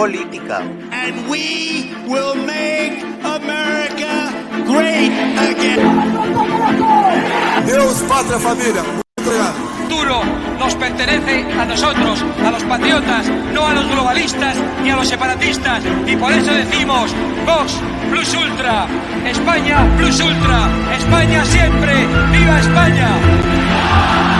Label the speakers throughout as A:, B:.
A: política.
B: And we will make America great again.
C: Família. Muito obrigado.
D: futuro nos pertenece a nosotros, a los patriotas, no a los globalistas ni a los separatistas. Y por eso decimos, Vox Plus Ultra, España Plus Ultra, España siempre, viva España.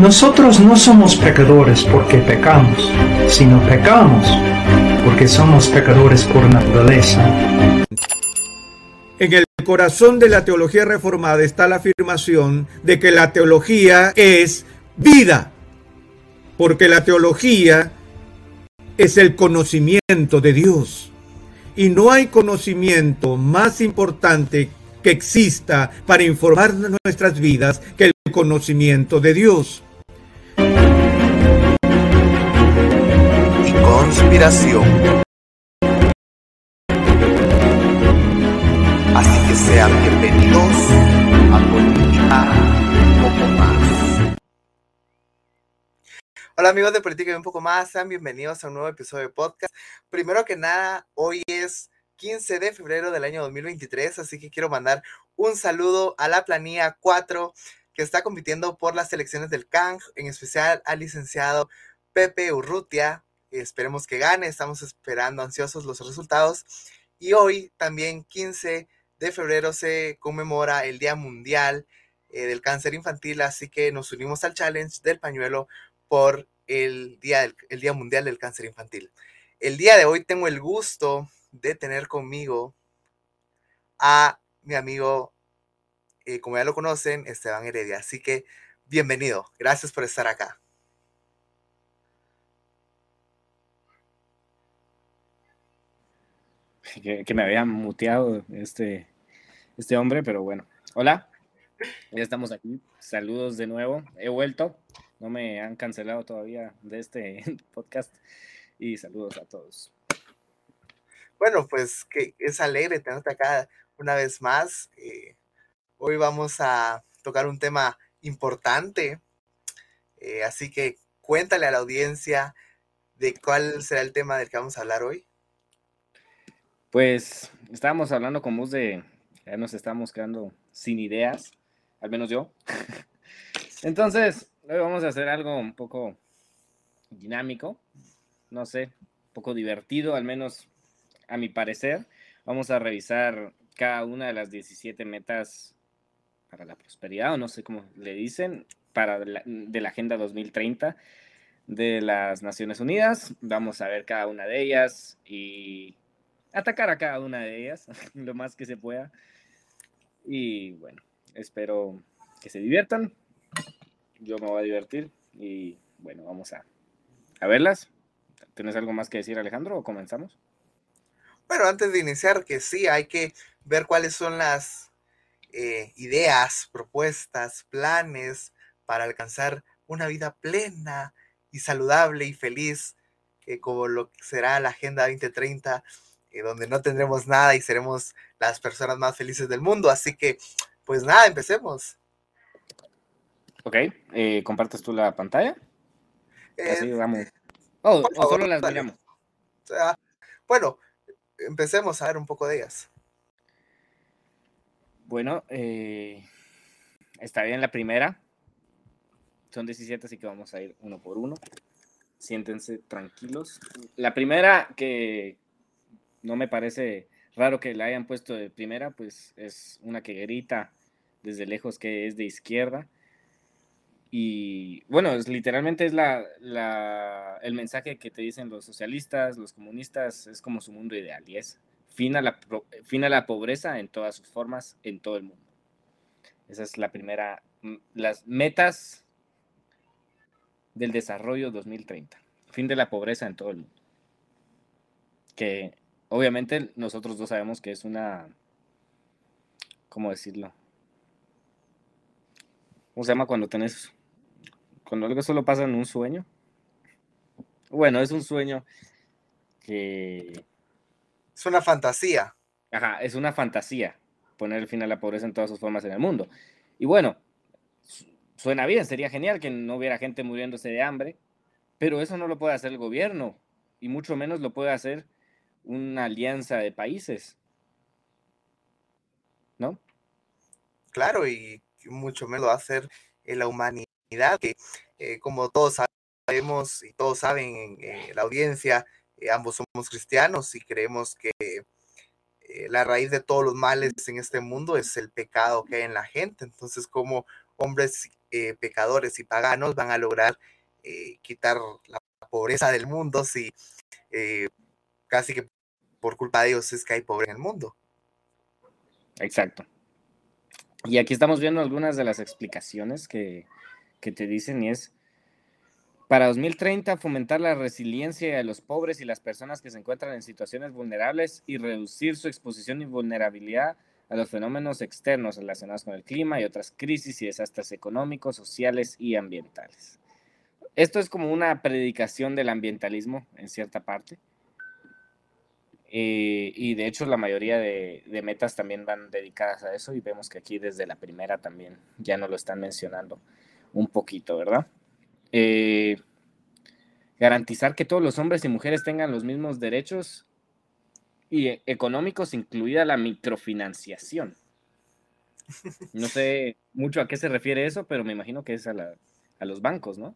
E: Nosotros no somos pecadores porque pecamos, sino pecamos porque somos pecadores por naturaleza.
F: En el corazón de la teología reformada está la afirmación de que la teología es vida, porque la teología es el conocimiento de Dios. Y no hay conocimiento más importante que exista para informar nuestras vidas que el conocimiento de Dios.
A: Conspiración. Así que sean bienvenidos a Política un poco más. Hola amigos de Política un poco más, sean bienvenidos a un nuevo episodio de podcast. Primero que nada, hoy es 15 de febrero del año 2023, así que quiero mandar un saludo a la planilla 4 que está compitiendo por las selecciones del CANG, en especial al licenciado Pepe Urrutia, Esperemos que gane, estamos esperando ansiosos los resultados. Y hoy, también 15 de febrero, se conmemora el Día Mundial eh, del Cáncer Infantil, así que nos unimos al challenge del pañuelo por el día, el día Mundial del Cáncer Infantil. El día de hoy tengo el gusto de tener conmigo a mi amigo, eh, como ya lo conocen, Esteban Heredia. Así que bienvenido, gracias por estar acá.
G: que, me había muteado este, este hombre, pero bueno. Hola, ya estamos aquí. Saludos de nuevo. He vuelto. No me han cancelado todavía de este podcast. Y saludos a todos.
A: Bueno, pues que es alegre tenerte acá una vez más. Eh, hoy vamos a tocar un tema importante, eh, así que cuéntale a la audiencia de cuál será el tema del que vamos a hablar hoy.
G: Pues estábamos hablando con vos de. Ya nos estamos quedando sin ideas, al menos yo. Entonces, hoy vamos a hacer algo un poco dinámico, no sé, un poco divertido, al menos a mi parecer. Vamos a revisar cada una de las 17 metas para la prosperidad, o no sé cómo le dicen, para la- de la Agenda 2030 de las Naciones Unidas. Vamos a ver cada una de ellas y atacar a cada una de ellas lo más que se pueda. Y bueno, espero que se diviertan. Yo me voy a divertir y bueno, vamos a, a verlas. ¿Tienes algo más que decir, Alejandro, o comenzamos?
A: Bueno, antes de iniciar, que sí, hay que ver cuáles son las eh, ideas, propuestas, planes para alcanzar una vida plena y saludable y feliz, que como lo que será la Agenda 2030, eh, donde no tendremos nada y seremos las personas más felices del mundo. Así que, pues nada, empecemos.
G: Ok, eh, ¿compartes tú la pantalla?
A: Eh,
G: Así vamos. Oh,
A: por
G: o solo las
A: dale.
G: miramos.
A: o sea, bueno, empecemos a ver un poco de ellas.
G: Bueno, eh, está bien la primera. Son 17, así que vamos a ir uno por uno. Siéntense tranquilos. La primera que no me parece raro que la hayan puesto de primera, pues es una que grita desde lejos que es de izquierda. Y bueno, es, literalmente es la, el mensaje que te dicen los socialistas, los comunistas, es como su mundo ideal y es fin a la, la pobreza en todas sus formas en todo el mundo. Esa es la primera, mm, las metas del desarrollo 2030. Fin de la pobreza en todo el mundo. Que obviamente nosotros dos sabemos que es una, ¿cómo decirlo? ¿Cómo se llama cuando tenés, cuando algo solo pasa en un sueño? Bueno, es un sueño que...
A: Es una fantasía.
G: Ajá, es una fantasía poner fin a la pobreza en todas sus formas en el mundo. Y bueno, suena bien, sería genial que no hubiera gente muriéndose de hambre, pero eso no lo puede hacer el gobierno, y mucho menos lo puede hacer una alianza de países. ¿No?
A: Claro, y mucho menos lo va a hacer la humanidad, que eh, como todos sabemos y todos saben en eh, la audiencia, eh, ambos somos cristianos y creemos que la raíz de todos los males en este mundo es el pecado que hay en la gente. Entonces, como hombres pecadores y paganos van a lograr quitar la pobreza del mundo si casi que por culpa de Dios es que hay pobre en el mundo.
G: Exacto. Y aquí estamos viendo algunas de las explicaciones que, que te dicen y es, para 2030, fomentar la resiliencia de los pobres y las personas que se encuentran en situaciones vulnerables y reducir su exposición y vulnerabilidad a los fenómenos externos relacionados con el clima y otras crisis y desastres económicos, sociales y ambientales. Esto es como una predicación del ambientalismo en cierta parte. Eh, y de hecho la mayoría de, metas también van dedicadas a eso y vemos que aquí desde la primera también ya no lo están mencionando un poquito, ¿verdad? Eh, garantizar que todos los hombres y mujeres tengan los mismos derechos y e, económicos, incluida la microfinanciación. No sé mucho a qué se refiere eso, pero me imagino que es a, a los bancos, ¿no?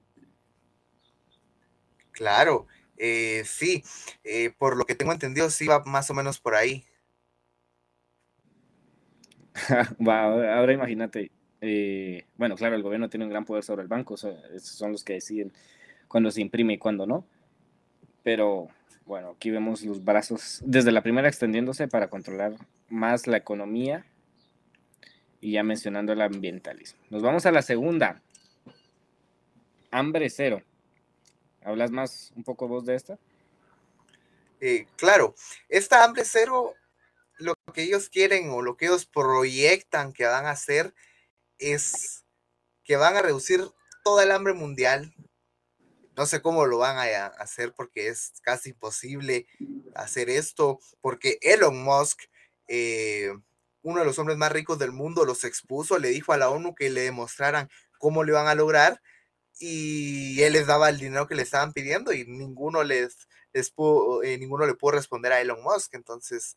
A: Claro, eh, sí, eh, por lo que tengo entendido, sí va más o menos por ahí.
G: ahora imagínate, eh, bueno, claro, el gobierno tiene un gran poder sobre el banco, son, son los que deciden cuándo se imprime y cuándo no, pero bueno, aquí vemos los brazos desde la primera extendiéndose para controlar más la economía y ya mencionando el ambientalismo. Nos vamos a la segunda, hambre cero. ¿Hablas más un poco vos de esta?
A: Eh, claro, esta hambre cero, lo que ellos quieren o lo que ellos proyectan que van a hacer es que van a reducir toda el hambre mundial. No sé cómo lo van a hacer porque es casi imposible hacer esto, porque Elon Musk, eh, uno de los hombres más ricos del mundo, los expuso, le dijo a la ONU que le demostraran cómo lo iban a lograr y él les daba el dinero que le estaban pidiendo y ninguno les, eh, ninguno le pudo responder a Elon Musk. Entonces,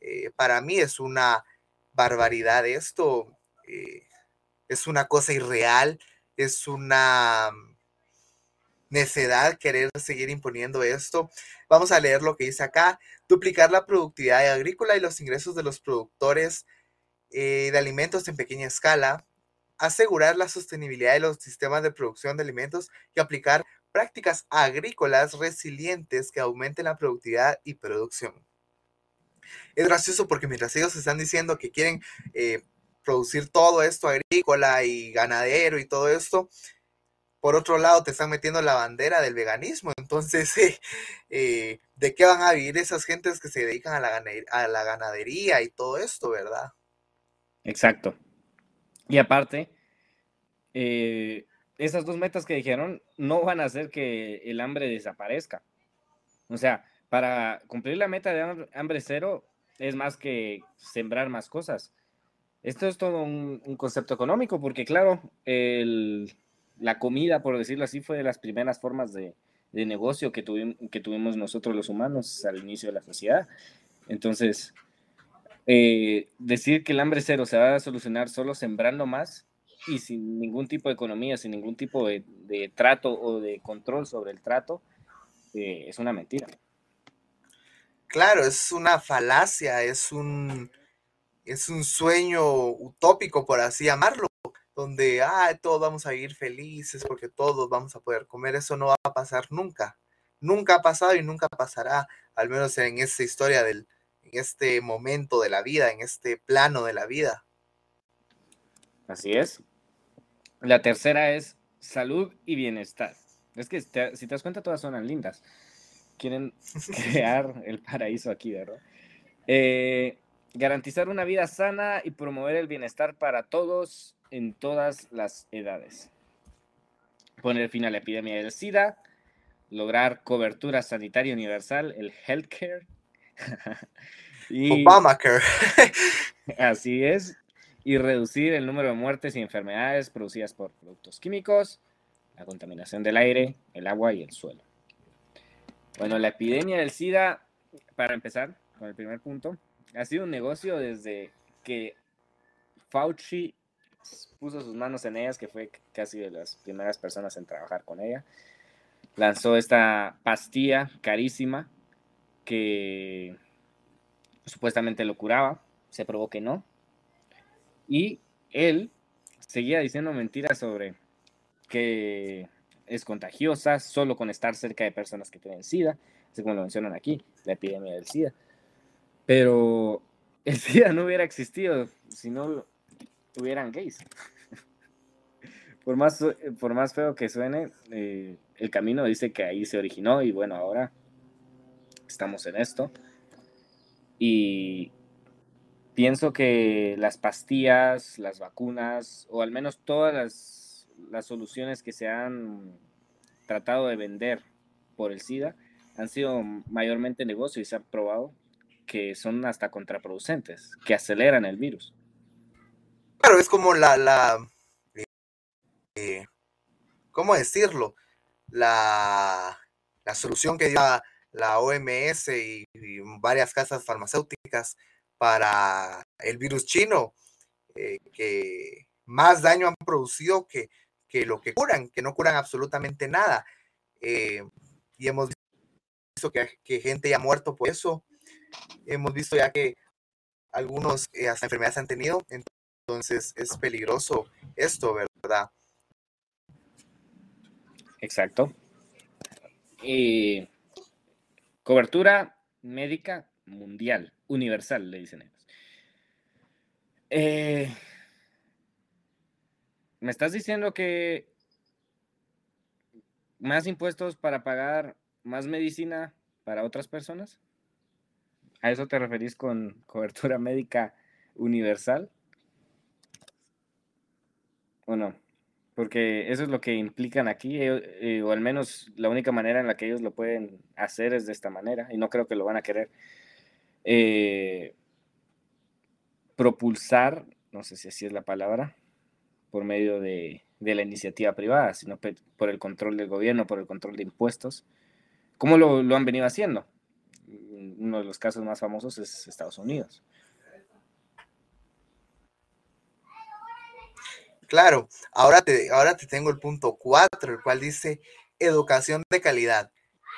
A: eh, para mí es una barbaridad esto, eh, es una cosa irreal, es una necedad querer seguir imponiendo esto. Vamos a leer lo que dice acá, duplicar la productividad agrícola y los ingresos de los productores de alimentos en pequeña escala, asegurar la sostenibilidad de los sistemas de producción de alimentos y aplicar prácticas agrícolas resilientes que aumenten la productividad y producción. Es gracioso porque mientras ellos están diciendo que quieren eh, producir todo esto agrícola y ganadero y todo esto, por otro lado te están metiendo la bandera del veganismo. Entonces, eh, ¿de qué van a vivir esas gentes que se dedican a la, a la ganadería y todo esto, verdad?
G: Exacto. Y aparte, eh, esas dos metas que dijeron no van a hacer que el hambre desaparezca. O sea, para cumplir la meta de hambre cero es más que sembrar más cosas. Esto es todo un, concepto económico, porque claro, la comida, por decirlo así, fue de las primeras formas de, negocio que, que tuvimos nosotros los humanos al inicio de la sociedad. Entonces, eh, decir que el hambre cero se va a solucionar solo sembrando más y sin ningún tipo de economía, sin ningún tipo de, trato o de control sobre el trato, eh, es una mentira.
A: Claro, es una falacia, es un, es un sueño utópico, por así llamarlo, donde ah, todos vamos a vivir felices porque todos vamos a poder comer. Eso no va a pasar nunca. Nunca ha pasado y nunca pasará, al menos en esta historia del, en este momento de la vida, en este plano de la vida.
G: Así es. La tercera es salud y bienestar. Es que si te das cuenta, todas son lindas. quieren crear el paraíso aquí, ¿verdad? Eh, garantizar una vida sana y promover el bienestar para todos en todas las edades. Poner fin a la epidemia del SIDA, lograr cobertura sanitaria universal, el healthcare.
A: y, Obamacare.
G: así es. Y reducir el número de muertes y enfermedades producidas por productos químicos, la contaminación del aire, el agua y el suelo. Bueno, la epidemia del SIDA, para empezar con el primer punto, ha sido un negocio desde que Fauci puso sus manos en ellas, que fue casi de las primeras personas en trabajar con ella. Lanzó esta pastilla carísima que supuestamente lo curaba, se probó que no. Y él seguía diciendo mentiras sobre que es contagiosa solo con estar cerca de personas que tienen SIDA, así como lo mencionan aquí, la epidemia del SIDA. Pero el SIDA no hubiera existido si no hubieran gays. por, más, por más feo que suene, eh, el camino dice que ahí se originó y bueno, ahora estamos en esto. Y pienso que las pastillas, las vacunas, o al menos todas las, las soluciones que se han tratado de vender por el SIDA han sido mayormente negocio y se ha probado que son hasta contraproducentes, que aceleran el virus.
A: Claro, es como la, la eh, ¿cómo decirlo? La, la solución que dio la, OMS y, varias casas farmacéuticas para el virus chino, eh, que más daño han producido que, que, lo que curan, que no curan absolutamente nada. Eh, y hemos visto que, gente ya ha muerto por eso. Hemos visto ya que algunos hasta enfermedades han tenido. Entonces es peligroso esto, ¿verdad?
G: Exacto. Y cobertura médica mundial, universal, le dicen ellos. Eh, ¿Me estás diciendo que más impuestos para pagar más medicina para otras personas? ¿A eso te referís con cobertura médica universal? ¿O no? Porque eso es lo que implican aquí, eh, o al menos la única manera en la que ellos lo pueden hacer es de esta manera, y no creo que lo van a querer. Eh, propulsar, no sé si así es la palabra, por medio de, la iniciativa privada, sino por el control del gobierno, por el control de impuestos, como lo, lo han venido haciendo. Uno de los casos más famosos es Estados Unidos.
A: Claro, ahora te, ahora te tengo el punto 4, el cual dice educación de calidad.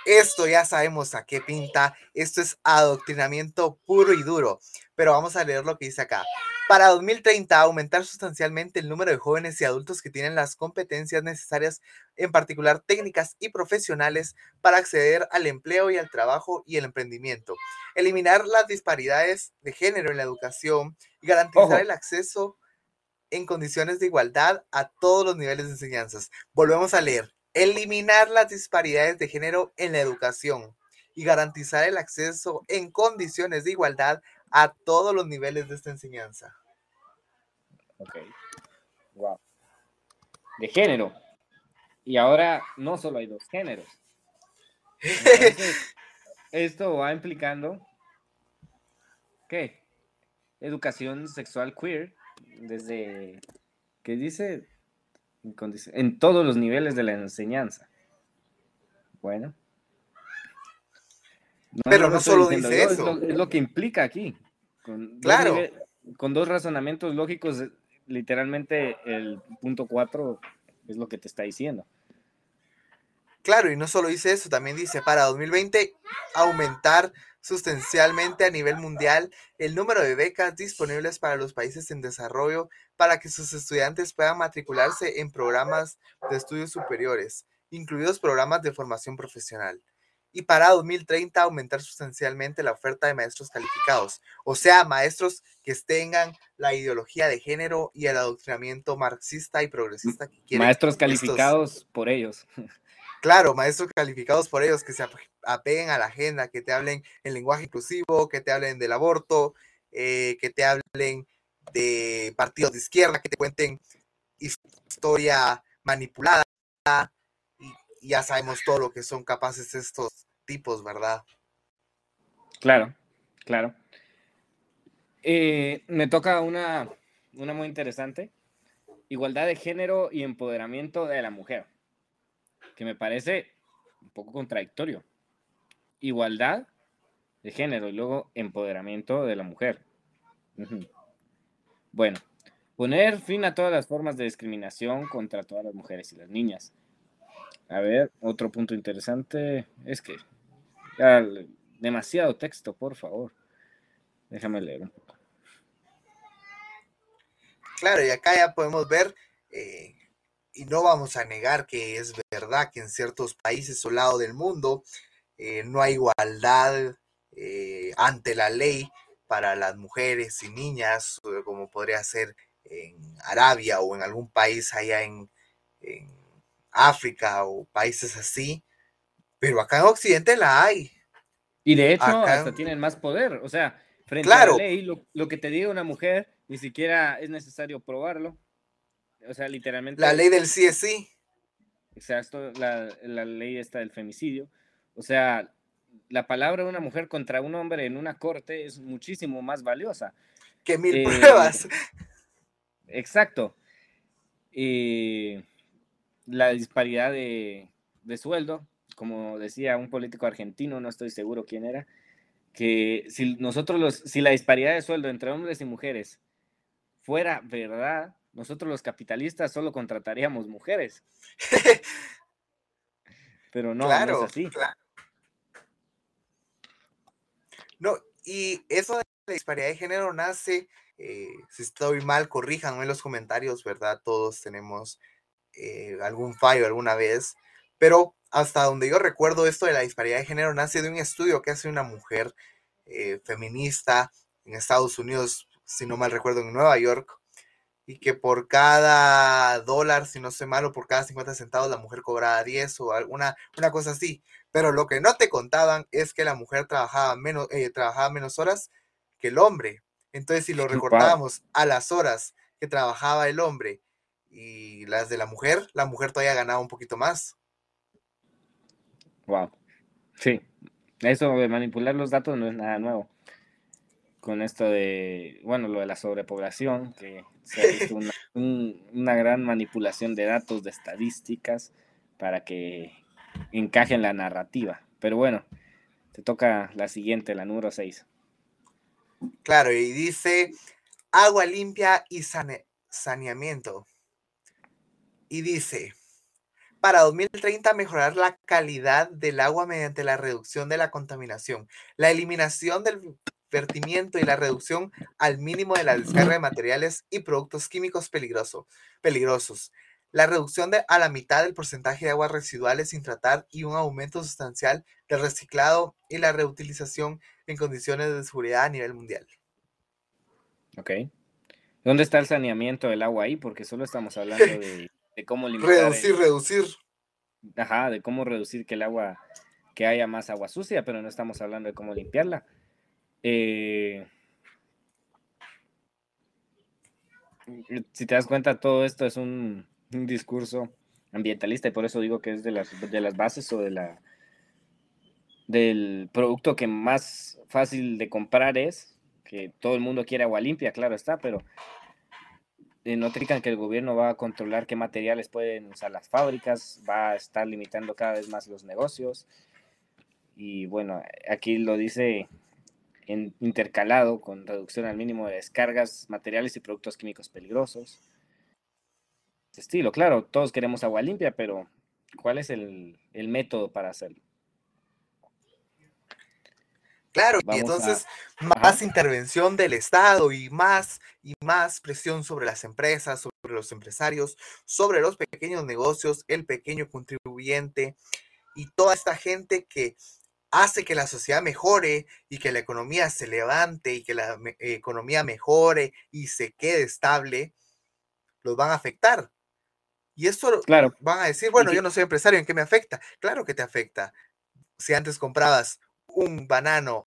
A: Esto ya sabemos a qué pinta, esto es adoctrinamiento puro y duro, pero vamos a leer lo que dice acá. Para 2030, aumentar sustancialmente el número de jóvenes y adultos que tienen las competencias necesarias, en particular técnicas y profesionales, para acceder al empleo y al trabajo y el emprendimiento. Eliminar las disparidades de género en la educación y garantizar el acceso en condiciones de igualdad a todos los niveles de enseñanzas. Volvemos a leer. Eliminar las disparidades de género en la educación y garantizar el acceso en condiciones de igualdad a todos los niveles de esta enseñanza.
G: Ok. Wow. De género. Y ahora no solo hay dos géneros. esto va implicando ¿qué? Educación sexual queer desde, ¿qué dice? En todos los niveles de la enseñanza. Bueno.
A: Pero no, solo dice
G: eso. Es lo, que implica aquí. Con claro. con dos razonamientos lógicos, literalmente el punto 4 es lo que te está diciendo.
A: Claro, y no solo dice eso, también dice para 2020 aumentar sustancialmente a nivel mundial el número de becas disponibles para los países en desarrollo para que sus estudiantes puedan matricularse en programas de estudios superiores, incluidos programas de formación profesional. Y para 2030 aumentar sustancialmente la oferta de maestros calificados, o sea, maestros que tengan la ideología de género y el adoctrinamiento marxista y progresista que quieren.
G: Maestros calificados por ellos.
A: claro, maestros calificados por ellos que se ap- apeguen a la agenda, que te hablen en lenguaje inclusivo, que te hablen del aborto, eh, que te hablen de partidos de izquierda, que te cuenten historia manipulada. Y ya sabemos todo lo que son capaces estos tipos, ¿verdad?
G: Claro, claro. Eh, me toca una, una muy interesante. Igualdad de género y empoderamiento de la mujer. Me parece un poco contradictorio. Igualdad de género y luego empoderamiento de la mujer. Bueno, poner fin a todas las formas de discriminación contra todas las mujeres y las niñas. A ver, otro punto interesante es que demasiado texto, por favor. Déjame leer un poco.
A: Claro, y acá ya podemos ver, eh, y no vamos a negar que es verdad que en ciertos países o lados del mundo eh, no hay igualdad eh, ante la ley para las mujeres y niñas, eh, como podría ser en Arabia o en algún país allá en, en África o países así, pero acá en Occidente la hay.
G: Y de hecho,
A: Acá-
G: hasta tienen más poder. O sea, frente
A: Claro.
G: a la ley, lo, lo que te diga una mujer, ni siquiera es necesario probarlo. O sea, literalmente.
A: La ley del sí es sí.
G: Exacto, la, la ley esta del femicidio. O sea, la palabra de una mujer contra un hombre en una corte es muchísimo más valiosa.
A: Que mil
G: Eh,
A: pruebas.
G: Exacto. Y la disparidad de, de sueldo, como decía un político argentino, no estoy seguro quién era, que si nosotros los, si la disparidad de sueldo entre hombres y mujeres fuera verdad, nosotros los capitalistas solo contrataríamos mujeres. Pero no, es así.
A: claro. No, y eso de la disparidad de género nace, eh, si estoy mal, corríjanme en los comentarios, ¿verdad? Todos tenemos eh, algún fallo alguna vez, pero hasta donde yo recuerdo esto de la disparidad de género nace de un estudio que hace una mujer eh, feminista en Estados Unidos, si no mal recuerdo, en Nueva York, y que por cada dólar, si no sé mal, o por cada 50 centavos, la mujer cobraba 10 o alguna una cosa así. Pero lo que no te contaban es que la mujer trabajaba menos, eh, trabajaba menos horas que el hombre. Entonces, si lo recortábamos a las horas que trabajaba el hombre y las de la mujer, la mujer todavía ganaba un poquito más.
G: Wow. Sí. Eso de manipular los datos no es nada nuevo. Con esto de, bueno, lo de la sobrepoblación, que se ha visto una, un- una gran manipulación de datos, de estadísticas, para que encaje en la narrativa. Pero bueno, te toca la siguiente, la número 6.
A: Claro, y dice agua limpia y sane- saneamiento. Y dice, para 2030 mejorar la calidad del agua mediante la reducción de la contaminación, la eliminación del vertimiento y la reducción al mínimo de la descarga de materiales y productos químicos peligroso- peligrosos, la reducción de a la mitad del porcentaje de aguas residuales sin tratar y un aumento sustancial del reciclado y la reutilización en condiciones de seguridad a nivel mundial.
G: ¿Ok? ¿Dónde está el saneamiento del agua ahí? Porque solo estamos hablando de, de cómo limitar. el-
A: Reducir, reducir.
G: Ajá, de cómo reducir que el agua, que haya más agua sucia, pero no estamos hablando de cómo limpiarla. Eh, si te das cuenta, todo esto es un, discurso ambientalista y por eso digo que es de las, de las bases o de la del producto que más fácil de comprar es, que todo el mundo quiere agua limpia, claro está, pero eh, no te digan que el gobierno va a controlar qué materiales pueden usar las fábricas, va a estar limitando cada vez más los negocios. Y bueno, aquí lo dice en, intercalado con reducción al mínimo de descargas, materiales y productos químicos peligrosos. Ese estilo, claro, todos queremos agua limpia, pero ¿cuál es el, el método para hacerlo?
A: Claro, y
G: a-
A: entonces
G: Ajá.
A: más intervención del Estado y más y más presión sobre las empresas, sobre los empresarios, sobre los pequeños negocios, el pequeño contribuyente y toda esta gente que hace que la sociedad mejore y que la economía se levante y que la me- economía mejore y se quede estable, los van a afectar. Y esto
G: Claro.
A: van a decir, bueno, yo no soy empresario, ¿en qué me afecta? Claro que te afecta. Si antes comprabas un banano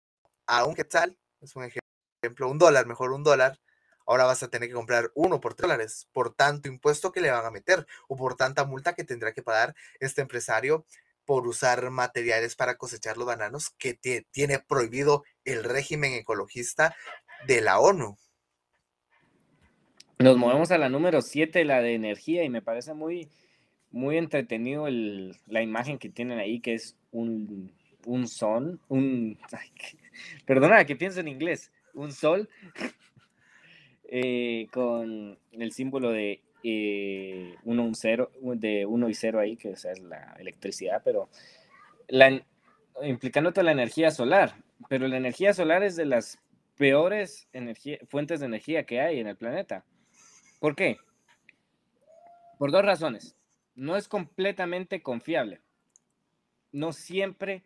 A: a un quetzal, es un ejemplo, un dólar, mejor un dólar, ahora vas a tener que comprar uno por tres dólares por tanto impuesto que le van a meter o por tanta multa que tendrá que pagar este empresario por usar materiales para cosechar los bananos que tie- tiene prohibido el régimen ecologista de la ONU.
G: Nos movemos a la número 7, la de energía, y me parece muy, muy entretenido la imagen que tienen ahí, que es un, un son, un... perdona que pienso en inglés, un sol eh, con el símbolo de eh, uno, un cero, de 1 y 0 ahí, que es la electricidad, pero la, toda la energía solar, pero la energía solar es de las peores fuentes de energía que hay en el planeta. ¿Por qué? Por dos razones. No es completamente confiable. No siempre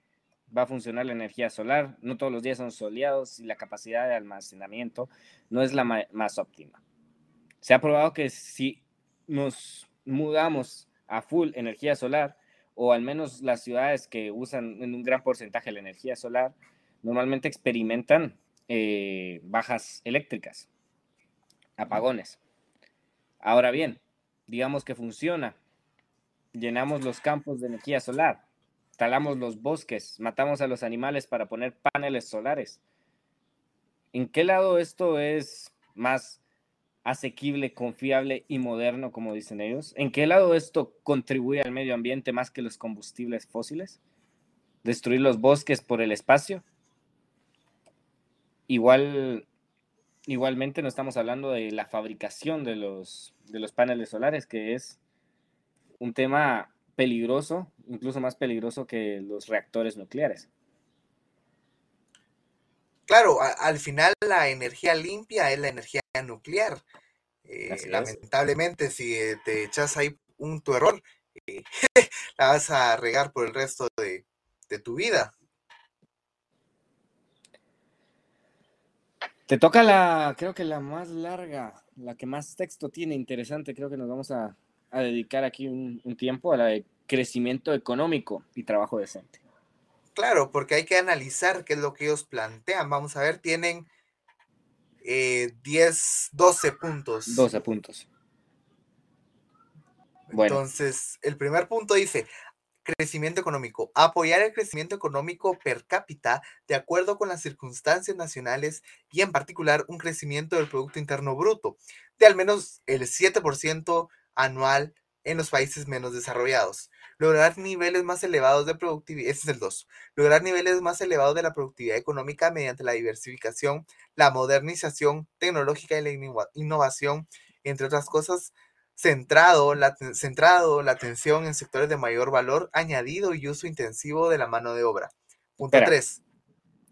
G: va a funcionar la energía solar. No todos los días son soleados y la capacidad de almacenamiento no es la más óptima. Se ha probado que si nos mudamos a full energía solar, o al menos las ciudades que usan en un gran porcentaje la energía solar, normalmente experimentan eh, bajas eléctricas, apagones. Ahora bien, digamos que funciona. Llenamos los campos de energía solar, talamos los bosques, matamos a los animales para poner paneles solares. ¿En qué lado esto es más asequible, confiable y moderno, como dicen ellos? ¿En qué lado esto contribuye al medio ambiente más que los combustibles fósiles? ¿Destruir los bosques por el espacio? Igual, igualmente no estamos hablando de la fabricación de los, de los paneles solares, que es un tema peligroso, incluso más peligroso que los reactores nucleares.
A: Claro, al final la energía limpia es la energía nuclear. Eh,
G: es.
A: lamentablemente, si eh, te echas ahí un tu error, eh, la vas a regar por el resto de, de tu vida.
G: Te toca la, creo que la más larga, la que más texto tiene, interesante, creo que nos vamos a, a dedicar aquí un, un tiempo a la de crecimiento económico y trabajo decente.
A: Claro, porque hay que analizar qué es lo que ellos plantean. Vamos a ver, tienen eh, 10, 12 puntos.
G: 12 puntos. Bueno.
A: Entonces, el primer punto dice, crecimiento económico, apoyar el crecimiento económico per cápita de acuerdo con las circunstancias nacionales y en particular un crecimiento del Producto Interno Bruto de al menos el 7% anual en los países menos desarrollados. Lograr niveles más elevados de productividad, ese es el 2. Lograr niveles más elevados de la productividad económica mediante la diversificación, la modernización tecnológica y la innova- innovación, entre otras cosas, centrado la, centrado la atención en sectores de mayor valor añadido y uso intensivo de la mano de obra. Punto
G: Espera.
A: 3.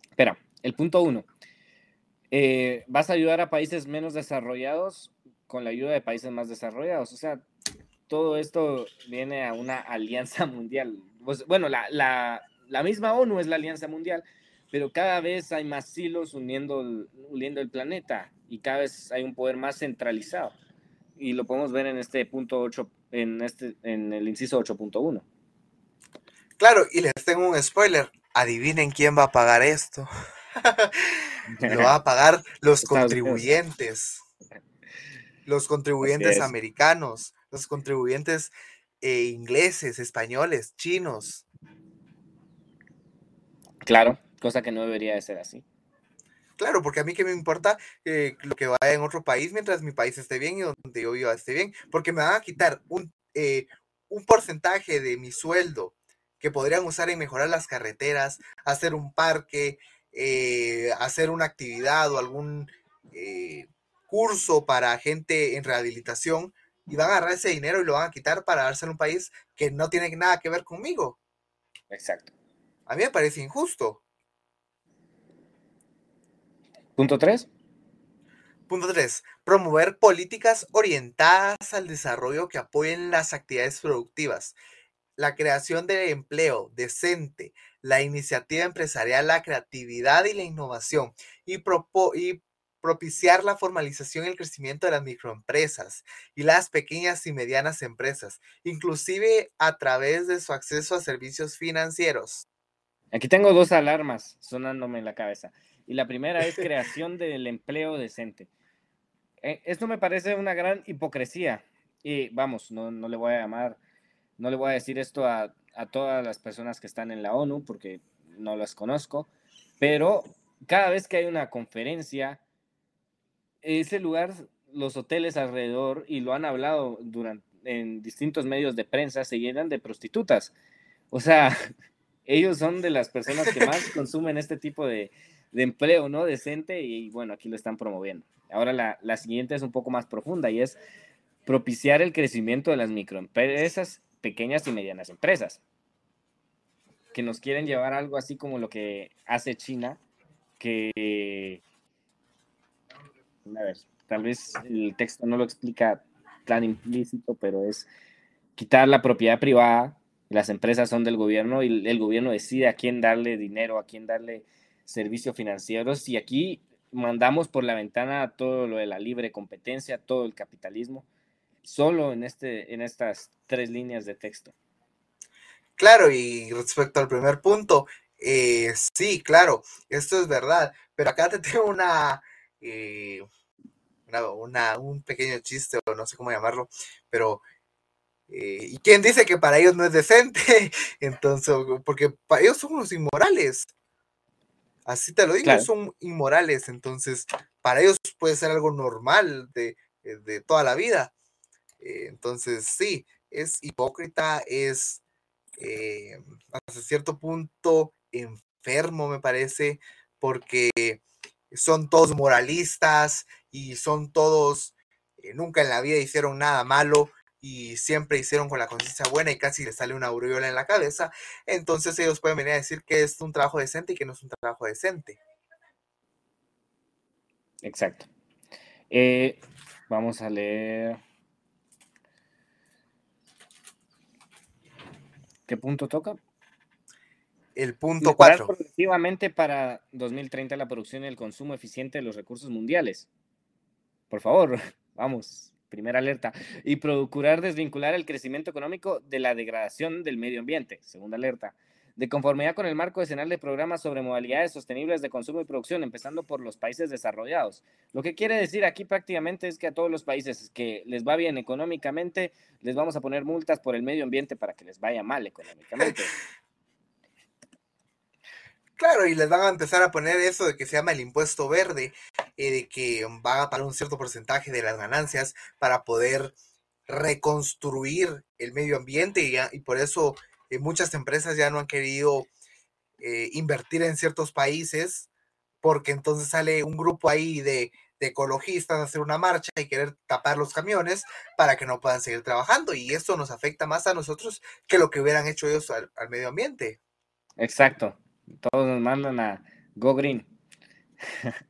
G: Espera, el punto uno. Eh, vas a ayudar a países menos desarrollados con la ayuda de países más desarrollados. O sea, todo esto viene a una alianza mundial. Pues, bueno, la, la- la misma ONU es la alianza mundial, pero cada vez hay más hilos uniendo el, uniendo el planeta y cada vez hay un poder más centralizado. Y lo podemos ver en este punto 8, en, este, en el inciso 8.1.
A: Claro, y les tengo un spoiler. Adivinen quién va a pagar esto. Lo va a pagar los contribuyentes. Los contribuyentes
G: es.
A: americanos, los contribuyentes eh, ingleses, españoles, chinos.
G: Claro, cosa que no debería de ser así.
A: Claro, porque a mí que me importa eh, lo que vaya en otro país mientras mi país esté bien y donde yo viva esté bien, porque me van a quitar un, eh, un porcentaje de mi sueldo que podrían usar en mejorar las carreteras, hacer un parque, eh, hacer una actividad o algún curso para gente en rehabilitación y van a agarrar ese dinero y lo van a quitar para dárselo a un país que no tiene nada que ver conmigo.
G: Exacto.
A: A mí me parece injusto.
G: Punto 3.
A: Punto 3. Promover políticas orientadas al desarrollo que apoyen las actividades productivas, la creación de empleo decente, la iniciativa empresarial, la creatividad y la innovación, y, propo- y propiciar la formalización y el crecimiento de las microempresas y las pequeñas y medianas empresas, inclusive a través de su acceso a servicios financieros.
G: Aquí tengo dos alarmas sonándome en la cabeza. Y la primera es creación del empleo decente. Eh, esto me parece una gran hipocresía. Y vamos, no, no le voy a llamar, no le voy a decir esto a, a todas las personas que están en la ONU, porque no las conozco, pero cada vez que hay una conferencia, ese lugar, los hoteles alrededor, y lo han hablado durante, en distintos medios de prensa, se llenan de prostitutas. O sea, ellos son de las personas que más consumen este tipo de, de empleo, ¿no? Decente, y bueno, aquí lo están promoviendo. Ahora la, la siguiente es un poco más profunda y es propiciar el crecimiento de las microempresas, pequeñas y medianas empresas, que nos quieren llevar algo así como lo que hace China, que, tal vez el texto no lo explica tan implícito, pero es quitar la propiedad privada, las empresas son del gobierno y el gobierno decide a quién darle dinero, a quién darle servicios financieros y aquí mandamos por la ventana todo lo de la libre competencia, todo el capitalismo, solo en, este, en estas tres líneas de texto.
A: Claro, y respecto al primer punto, eh, sí, claro, esto es verdad, pero acá te tengo una, eh, una, un pequeño chiste, o no sé cómo llamarlo, pero eh, ¿y quién dice que para ellos no es decente? Entonces, porque para ellos son unos inmorales. Así te lo digo, son inmorales, entonces para ellos puede ser algo normal de, de toda la vida. entonces, sí, es hipócrita, es hasta cierto punto enfermo, me parece, porque son todos moralistas y son todos, eh, nunca en la vida hicieron nada malo y siempre hicieron con la conciencia buena y casi les sale una aureola en la cabeza, entonces ellos pueden venir a decir que es un trabajo decente y que no es un trabajo decente.
G: Exacto. Eh, vamos a leer. ¿Qué punto toca?
A: El punto 4.
G: Progresivamente para 2030 la producción y el consumo eficiente de los recursos mundiales. Por favor, vamos, primera alerta. Y procurar desvincular el crecimiento económico de la degradación del medio ambiente. Segunda alerta. De conformidad con el marco decenal de programas sobre modalidades sostenibles de consumo y producción, empezando por los países desarrollados. Lo que quiere decir aquí prácticamente es que a todos los países que les va bien económicamente, les vamos a poner multas por el medio ambiente para que les vaya mal económicamente.
A: Claro, y les van a empezar a poner eso de que se llama el impuesto verde, eh, de que van a pagar un cierto porcentaje de las ganancias para poder reconstruir el medio ambiente y, por eso eh, muchas empresas ya no han querido eh, invertir en ciertos países porque entonces sale un grupo ahí de, ecologistas a hacer una marcha y querer tapar los camiones para que no puedan seguir trabajando y esto nos afecta más a nosotros que lo que hubieran hecho ellos al medio ambiente.
G: Exacto. Todos nos mandan a Go Green.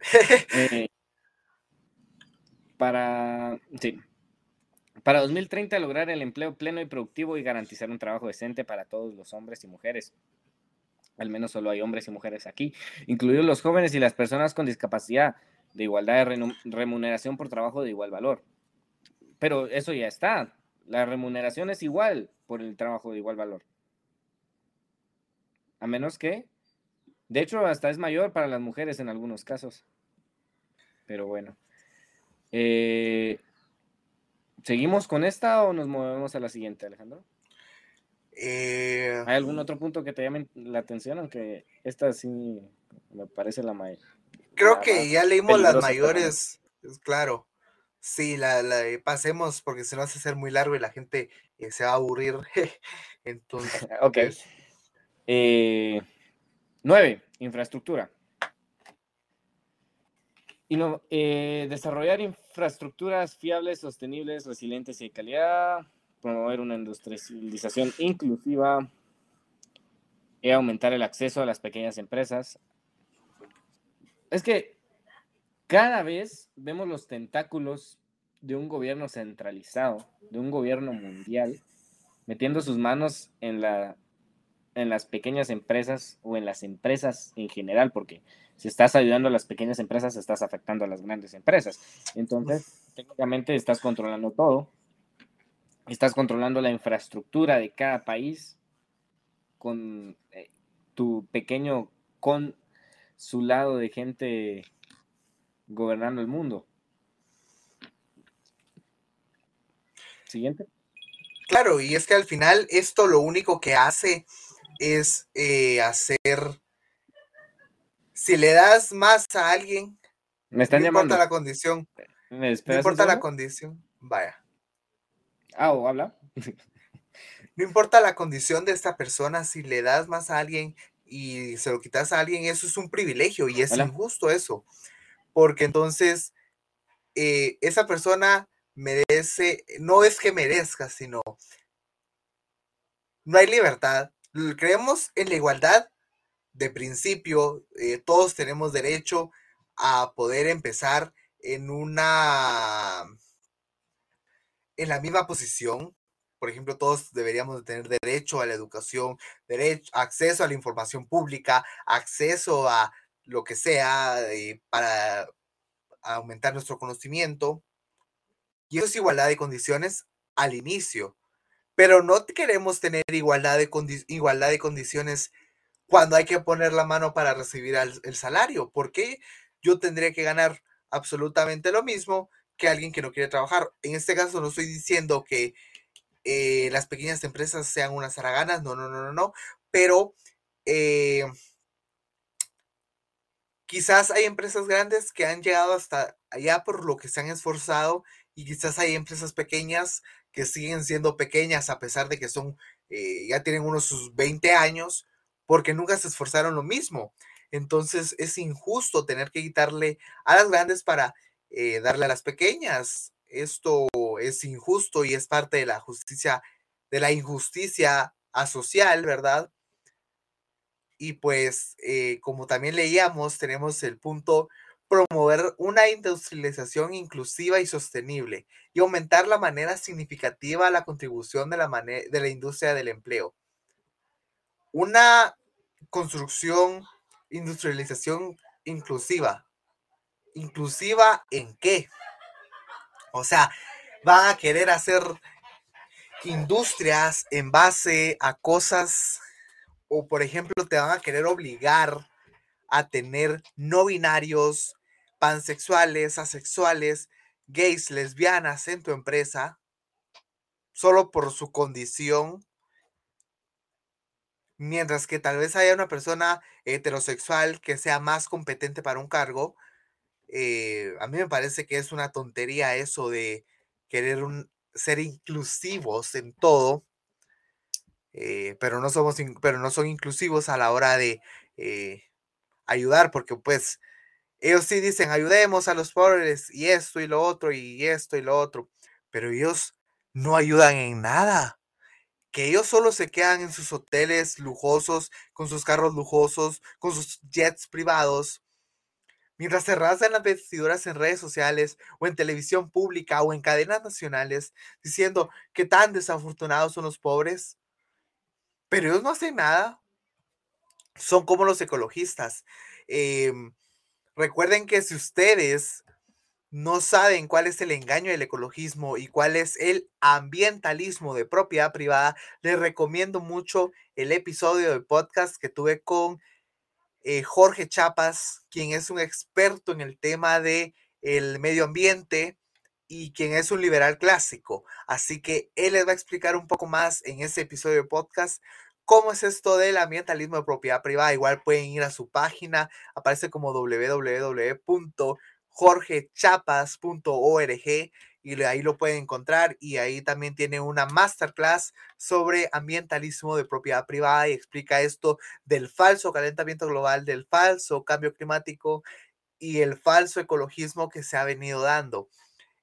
G: Eh, para, sí. para 2030 lograr el empleo pleno y productivo y garantizar un trabajo decente para todos los hombres y mujeres. Al menos solo hay hombres y mujeres aquí, incluidos los jóvenes y las personas con discapacidad, de igualdad de remuneración por trabajo de igual valor. Pero eso ya está. La remuneración es igual por el trabajo de igual valor. A menos que de hecho, hasta es mayor para las mujeres en algunos casos. Pero bueno. Eh, ¿Seguimos con esta o nos movemos a la siguiente, Alejandro?
A: Eh,
G: ¿Hay algún otro punto que te llame la atención? Aunque esta sí me parece la mayor.
A: Creo que ya leímos las mayores, es claro. Sí, la, pasemos porque se nos hace ser muy largo y la gente eh, se va a aburrir. Entonces.
G: ok. Eh, 9. Infraestructura. Y no, eh, desarrollar infraestructuras fiables, sostenibles, resilientes y de calidad, promover una industrialización inclusiva y aumentar el acceso a las pequeñas empresas. Es que cada vez vemos los tentáculos de un gobierno centralizado, de un gobierno mundial, metiendo sus manos en la en las pequeñas empresas o en las empresas en general, porque si estás ayudando a las pequeñas empresas, estás afectando a las grandes empresas. Entonces, técnicamente estás controlando todo. Estás controlando la infraestructura de cada país con eh, tu pequeño con su lado de gente gobernando el mundo. Siguiente.
A: Claro, y es que al final esto lo único que hace es eh, hacer, si le das más a alguien,
G: Me están
A: no
G: llamando.
A: importa la condición,
G: ¿Me
A: no importa la condición, vaya,
G: Ah, o habla.
A: no importa la condición de esta persona, si le das más a alguien y se lo quitas a alguien, eso es un privilegio y es
G: Hola.
A: injusto eso, porque entonces eh, esa persona merece, no es que merezca, sino no hay libertad. Creemos en la igualdad de principio, eh, todos tenemos derecho a poder empezar en una, en la misma posición. Por ejemplo, todos deberíamos de tener derecho a la educación, derecho, acceso a la información pública, acceso a lo que sea eh, para aumentar nuestro conocimiento. Y eso es igualdad de condiciones al inicio. Pero no queremos tener igualdad de, igualdad de condiciones cuando hay que poner la mano para recibir el salario. ¿Por qué yo tendría que ganar absolutamente lo mismo que alguien que no quiere trabajar? En este caso no estoy diciendo que eh, las pequeñas empresas sean unas haraganas, no, no, no, no, no, pero eh, quizás hay empresas grandes que han llegado hasta allá por lo que se han esforzado y quizás hay empresas pequeñas que siguen siendo pequeñas a pesar de que son, eh, ya tienen unos sus 20 años, porque nunca se esforzaron lo mismo. Entonces es injusto tener que quitarle a las grandes para eh, darle a las pequeñas. Esto es injusto y es parte de la justicia, de la injusticia asocial, ¿verdad? Y pues, eh, como también leíamos, tenemos el punto promover una industrialización inclusiva y sostenible y aumentar la manera significativa la contribución de la, de la industria del empleo. Una construcción, industrialización inclusiva. ¿Inclusiva en qué? O sea, van a querer hacer industrias en base a cosas o por ejemplo te van a querer obligar a tener no binarios, pansexuales, asexuales, gays, lesbianas en tu empresa, solo por su condición, mientras que tal vez haya una persona heterosexual que sea más competente para un cargo. eh, a mí me parece que es una tontería eso de querer ser inclusivos en todo, eh, pero no somos, pero no son inclusivos a la hora de eh, ayudar, porque pues ellos sí dicen ayudemos a los pobres y esto y lo otro y esto y lo otro, pero ellos no ayudan en nada. Que ellos solo se quedan en sus hoteles lujosos, con sus carros lujosos, con sus jets privados, mientras se rasgan las vestiduras en redes sociales o en televisión pública o en cadenas nacionales, diciendo que tan desafortunados son los pobres. Pero ellos no hacen nada. Son como los ecologistas. Em, recuerden que si ustedes no saben cuál es el engaño del ecologismo y cuál es el ambientalismo de propiedad privada, les recomiendo mucho el episodio de podcast que tuve con eh, Jorge Chapas, quien es un experto en el tema de el medio ambiente y quien es un liberal clásico. Así que él les va a explicar un poco más en ese episodio de podcast cómo es esto del ambientalismo de propiedad privada. Igual pueden ir a su página, aparece como www.jorgechapas.org y ahí lo pueden encontrar y ahí también tiene una masterclass sobre ambientalismo de propiedad privada y explica esto del falso calentamiento global, del falso cambio climático y el falso ecologismo que se ha venido dando.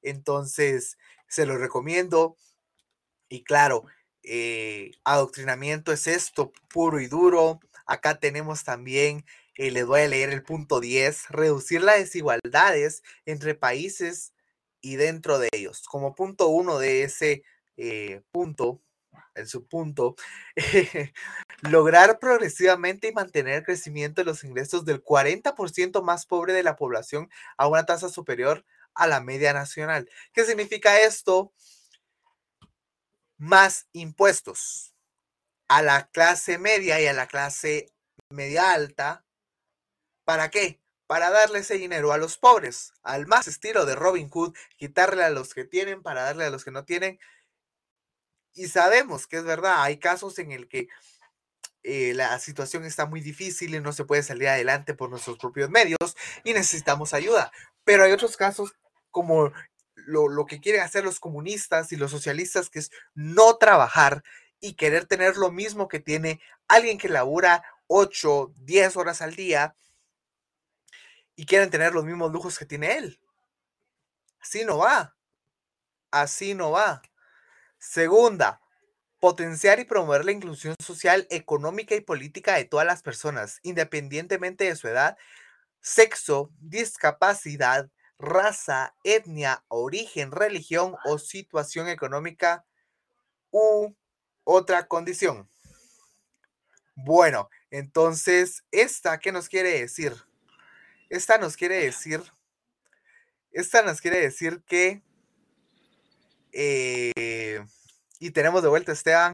A: Entonces, se lo recomiendo. Y claro, eh, adoctrinamiento es esto, puro y duro. Acá tenemos también, eh, les voy a leer el punto 10, reducir las desigualdades entre países y dentro de ellos. Como punto uno de ese eh, punto, el subpunto, lograr progresivamente y mantener el crecimiento de los ingresos del 40% más pobre de la población a una tasa superior a la media nacional. ¿Qué significa esto? Más impuestos a la clase media y a la clase media alta. ¿Para qué? Para darle ese dinero a los pobres, al más estilo de Robin Hood, quitarle a los que tienen para darle a los que no tienen. Y sabemos que es verdad, hay casos en el que eh, la situación está muy difícil y no se puede salir adelante por nuestros propios medios y necesitamos ayuda. Pero hay otros casos como lo, lo, que quieren hacer los comunistas y los socialistas, que es no trabajar y querer tener lo mismo que tiene alguien que labura 8, 10 horas al día y quieren tener los mismos lujos que tiene él. Así no va. Así no va. Segunda, potenciar y promover la inclusión social, económica y política de todas las personas, independientemente de su edad, sexo, discapacidad, raza, etnia, origen, religión o situación económica u otra condición. Bueno, entonces, ¿esta qué nos quiere decir? Esta nos quiere decir, esta nos quiere decir que, eh, y tenemos de vuelta a Esteban,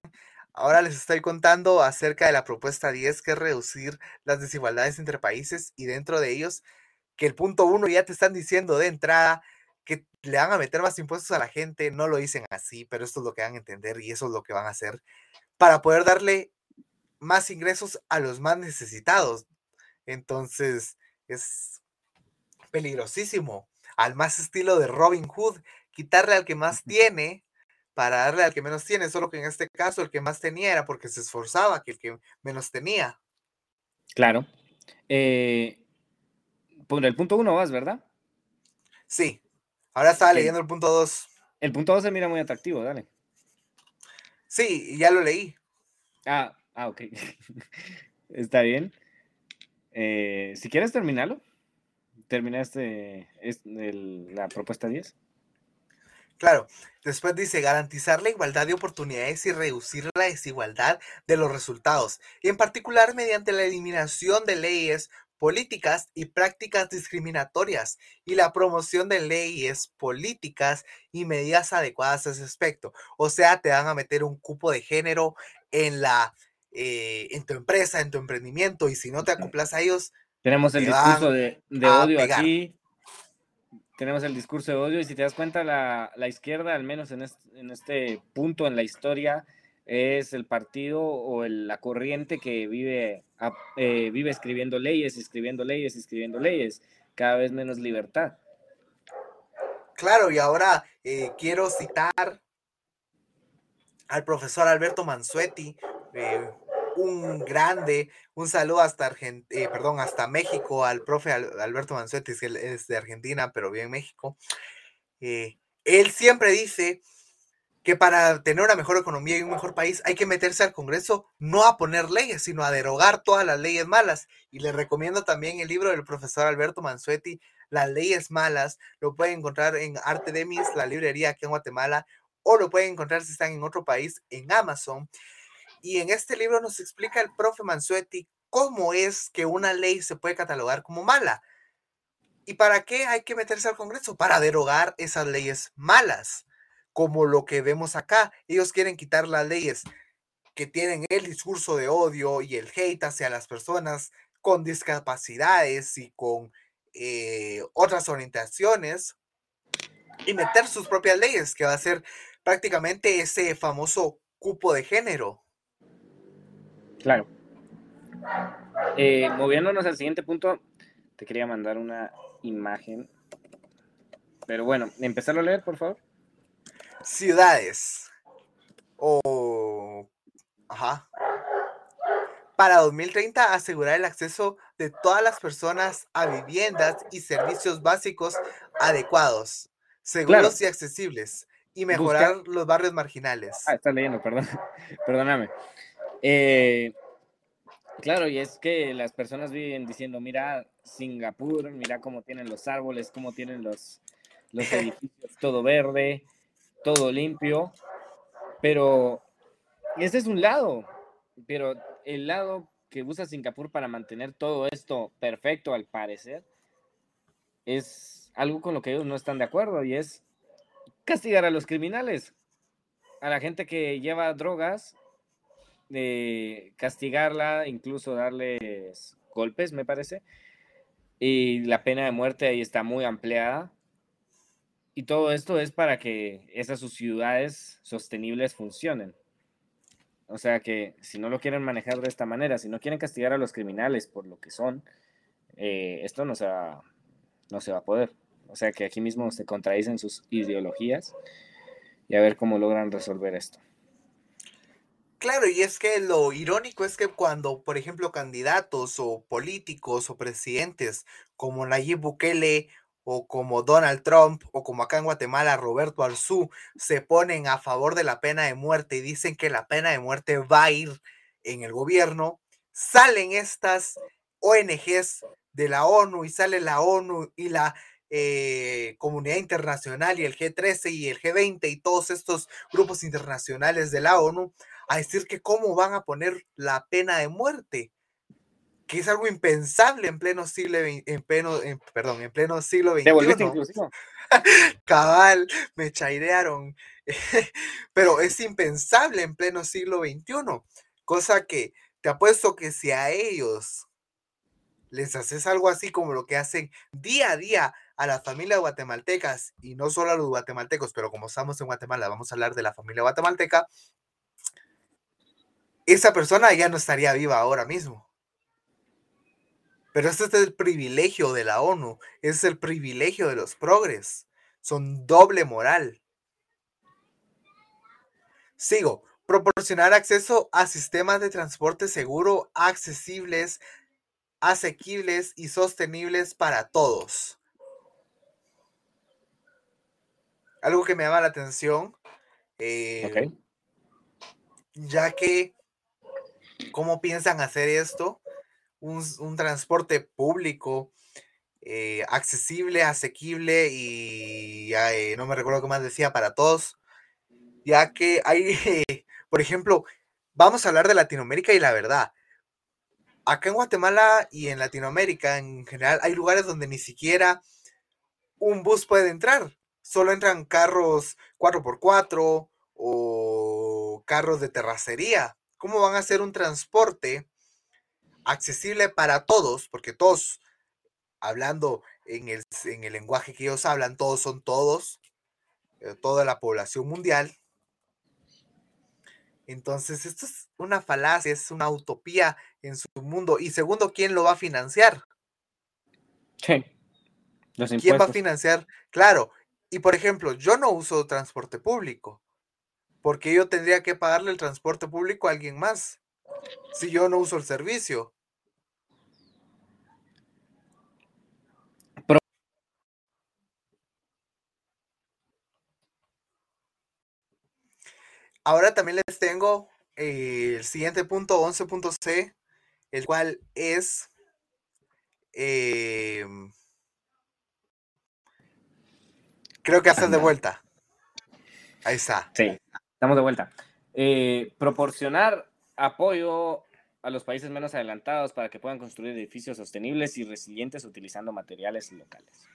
A: ahora les estoy contando acerca de la propuesta 10, que es reducir las desigualdades entre países y dentro de ellos que el punto uno ya te están diciendo de entrada que le van a meter más impuestos a la gente, no lo dicen así, pero esto es lo que van a entender y eso es lo que van a hacer para poder darle más ingresos a los más necesitados. Entonces, es peligrosísimo. Al más estilo de Robin Hood, quitarle al que más tiene para darle al que menos tiene, solo que en este caso el que más tenía era porque se esforzaba que el que menos tenía.
G: Claro. Eh, por el punto uno vas, ¿verdad?
A: Sí. Ahora estaba leyendo el punto dos.
G: El punto dos se mira muy atractivo, dale.
A: Sí, ya lo leí.
G: Ah, ah, ok. Está bien. Eh, si quieres terminarlo, termina este, la propuesta 10.
A: Claro, después dice garantizar la igualdad de oportunidades y reducir la desigualdad de los resultados, y en particular mediante la eliminación de leyes políticas y prácticas discriminatorias y la promoción de leyes políticas y medidas adecuadas a ese aspecto. O sea, te van a meter un cupo de género en la eh, en tu empresa, en tu emprendimiento, y si no te acoplas a ellos.
G: Tenemos el discurso de, odio aquí. Tenemos el discurso de odio, y si te das cuenta, la, izquierda, al menos en en este punto en la historia, es el partido o la corriente que vive, eh, vive escribiendo leyes, escribiendo leyes, escribiendo leyes, cada vez menos libertad.
A: Claro, y ahora eh, quiero citar al profesor Alberto Mansuetti, eh, un grande, un saludo hasta perdón, hasta México al profe Alberto Mansuetti, que es de Argentina, pero vive en México. él siempre dice que para tener una mejor economía y un mejor país hay que meterse al Congreso no a poner leyes, sino a derogar todas las leyes malas. Y les recomiendo también el libro del profesor Alberto Mansuetti, Las leyes malas. Lo pueden encontrar en Arte Demis, la librería aquí en Guatemala, o lo pueden encontrar si están en otro país en Amazon. Y en este libro nos explica el profe Mansuetti cómo es que una ley se puede catalogar como mala. ¿Y para qué hay que meterse al Congreso? Para derogar esas leyes malas como lo que vemos acá. Ellos quieren quitar las leyes que tienen el discurso de odio y el hate hacia las personas con discapacidades y con eh, otras orientaciones y meter sus propias leyes, que va a ser prácticamente ese famoso cupo de género.
G: Claro. Eh, moviéndonos al siguiente punto, te quería mandar una imagen. Pero bueno, empezar a leer, por favor
A: ciudades. O. Ajá. Para 2030, asegurar el acceso de todas las personas a viviendas y servicios básicos adecuados, seguros y accesibles, y mejorar los barrios marginales.
G: Ah, está leyendo, perdón. Perdóname. Eh, claro, y es que las personas viven diciendo, mira Singapur, mira cómo tienen los árboles, cómo tienen los, los edificios, todo verde, todo limpio, pero ese es un lado, pero el lado que usa Singapur para mantener todo esto perfecto, al parecer, es algo con lo que ellos no están de acuerdo y es castigar a los criminales, a la gente que lleva drogas, castigarla, incluso darles golpes, me parece. Y la pena de muerte ahí está muy ampliada. Y todo esto es para que esas ciudades sostenibles funcionen. O sea que si no lo quieren manejar de esta manera, si no quieren castigar a los criminales por lo que son, eh, esto no se, no se va a poder. O sea que aquí mismo se contradicen sus ideologías y a ver cómo logran resolver esto.
A: Claro, y es que lo irónico es que cuando, por ejemplo, candidatos o políticos o presidentes como Nayib Bukele o como Donald Trump o como acá en Guatemala Roberto Arzú se ponen a favor de la pena de muerte y dicen que la pena de muerte va a ir en el gobierno, salen estas ONGs de la ONU y sale la ONU y la eh, comunidad internacional y el G13 y el G20 y todos estos grupos internacionales de la ONU a decir que cómo van a poner la pena de muerte, que es algo impensable en pleno siglo en pleno, perdón, en pleno siglo XXI. Cabal, me chairearon. Pero es impensable en pleno siglo XXI. Cosa que te apuesto que si a ellos les haces algo así como lo que hacen día a día a las familias guatemaltecas, y no solo a los guatemaltecos, pero como estamos en Guatemala, vamos a hablar de la familia guatemalteca, esa persona ya no estaría viva ahora mismo. Pero este es el privilegio de la ONU, es el privilegio de los progres. Son doble moral. Sigo. Proporcionar acceso a sistemas de transporte seguro, accesibles, asequibles y sostenibles para todos. Algo que me llama la atención, eh, ya que ¿Cómo piensan hacer esto? Un, transporte público eh, accesible, asequible y no me recuerdo qué más decía para todos, ya que hay, por ejemplo, vamos a hablar de Latinoamérica y la verdad. Acá en Guatemala y en Latinoamérica en general hay lugares donde ni siquiera un bus puede entrar. Solo entran carros 4x4 o carros de terracería. ¿Cómo van a hacer un transporte accesible para todos? Porque todos, hablando en el, en el lenguaje que ellos hablan, todos son todos, eh, toda la población mundial. Entonces, esto es una falacia, es una utopía en su mundo. Y segundo, ¿quién lo va a financiar?
G: Sí.
A: ¿Quién va a financiar? Claro. Y por ejemplo, yo no uso transporte público porque yo tendría que pagarle el transporte público a alguien más si yo no uso el servicio. Ahora también les tengo eh, el siguiente punto, 11.c, el cual es em, creo que hacen de vuelta. Ahí está.
G: Sí. Estamos de vuelta. Eh, proporcionar apoyo a los países menos adelantados para que puedan construir edificios sostenibles y resilientes utilizando materiales locales.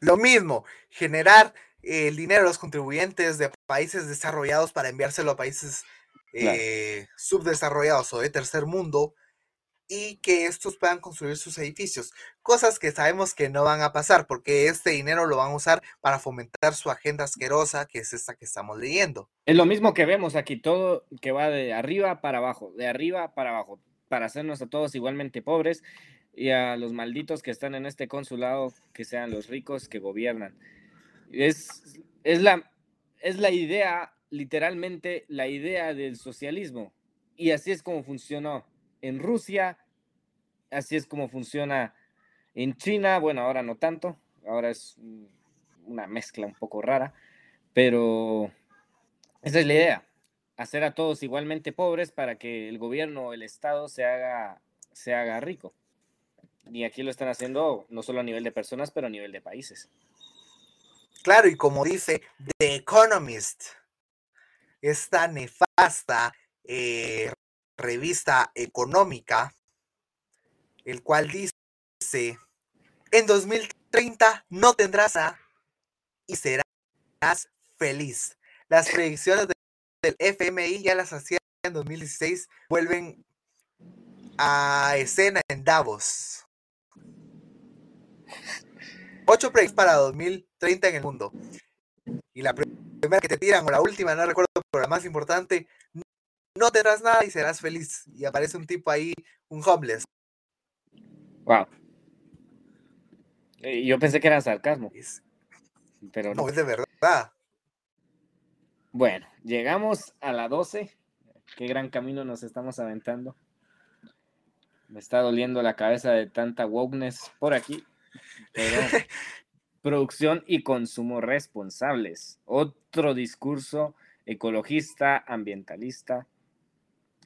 A: Lo mismo, generar el dinero de los contribuyentes de países desarrollados para enviárselo a países eh, subdesarrollados o de tercer mundo y que estos puedan construir sus edificios. Cosas que sabemos que no van a pasar porque este dinero lo van a usar para fomentar su agenda asquerosa, que es esta que estamos leyendo.
G: Es lo mismo que vemos aquí, todo que va de arriba para abajo, de arriba para abajo, para hacernos a todos igualmente pobres y a los malditos que están en este consulado que sean los ricos que gobiernan. Es, es, la, es la idea, literalmente la idea del socialismo. Y así es como funcionó en Rusia, así es como funciona en China, bueno, ahora no tanto, ahora es una mezcla un poco rara, pero esa es la idea, hacer a todos igualmente pobres para que el gobierno o el Estado se haga, se haga rico. Y aquí lo están haciendo no solo a nivel de personas, pero a nivel de países.
A: Claro, y como dice The Economist, esta nefasta eh, revista económica, el cual dice, en 2030 no tendrás nada y serás feliz. Las predicciones del FMI ya las hacía en 2016, vuelven a escena en Davos. Ocho predicciones para 2030 en el mundo. Y la primera que te tiran, o la última, no recuerdo, pero la más importante, no tendrás nada y serás feliz. Y aparece un tipo ahí, un homeless.
G: Wow. Eh, Yo pensé que era sarcasmo. Pero
A: No,
G: no.
A: es de verdad.
G: Bueno, llegamos a la 12. Qué gran camino nos estamos aventando. Me está doliendo la cabeza de tanta wokeness por aquí. Pero producción y consumo responsables. Otro discurso ecologista, ambientalista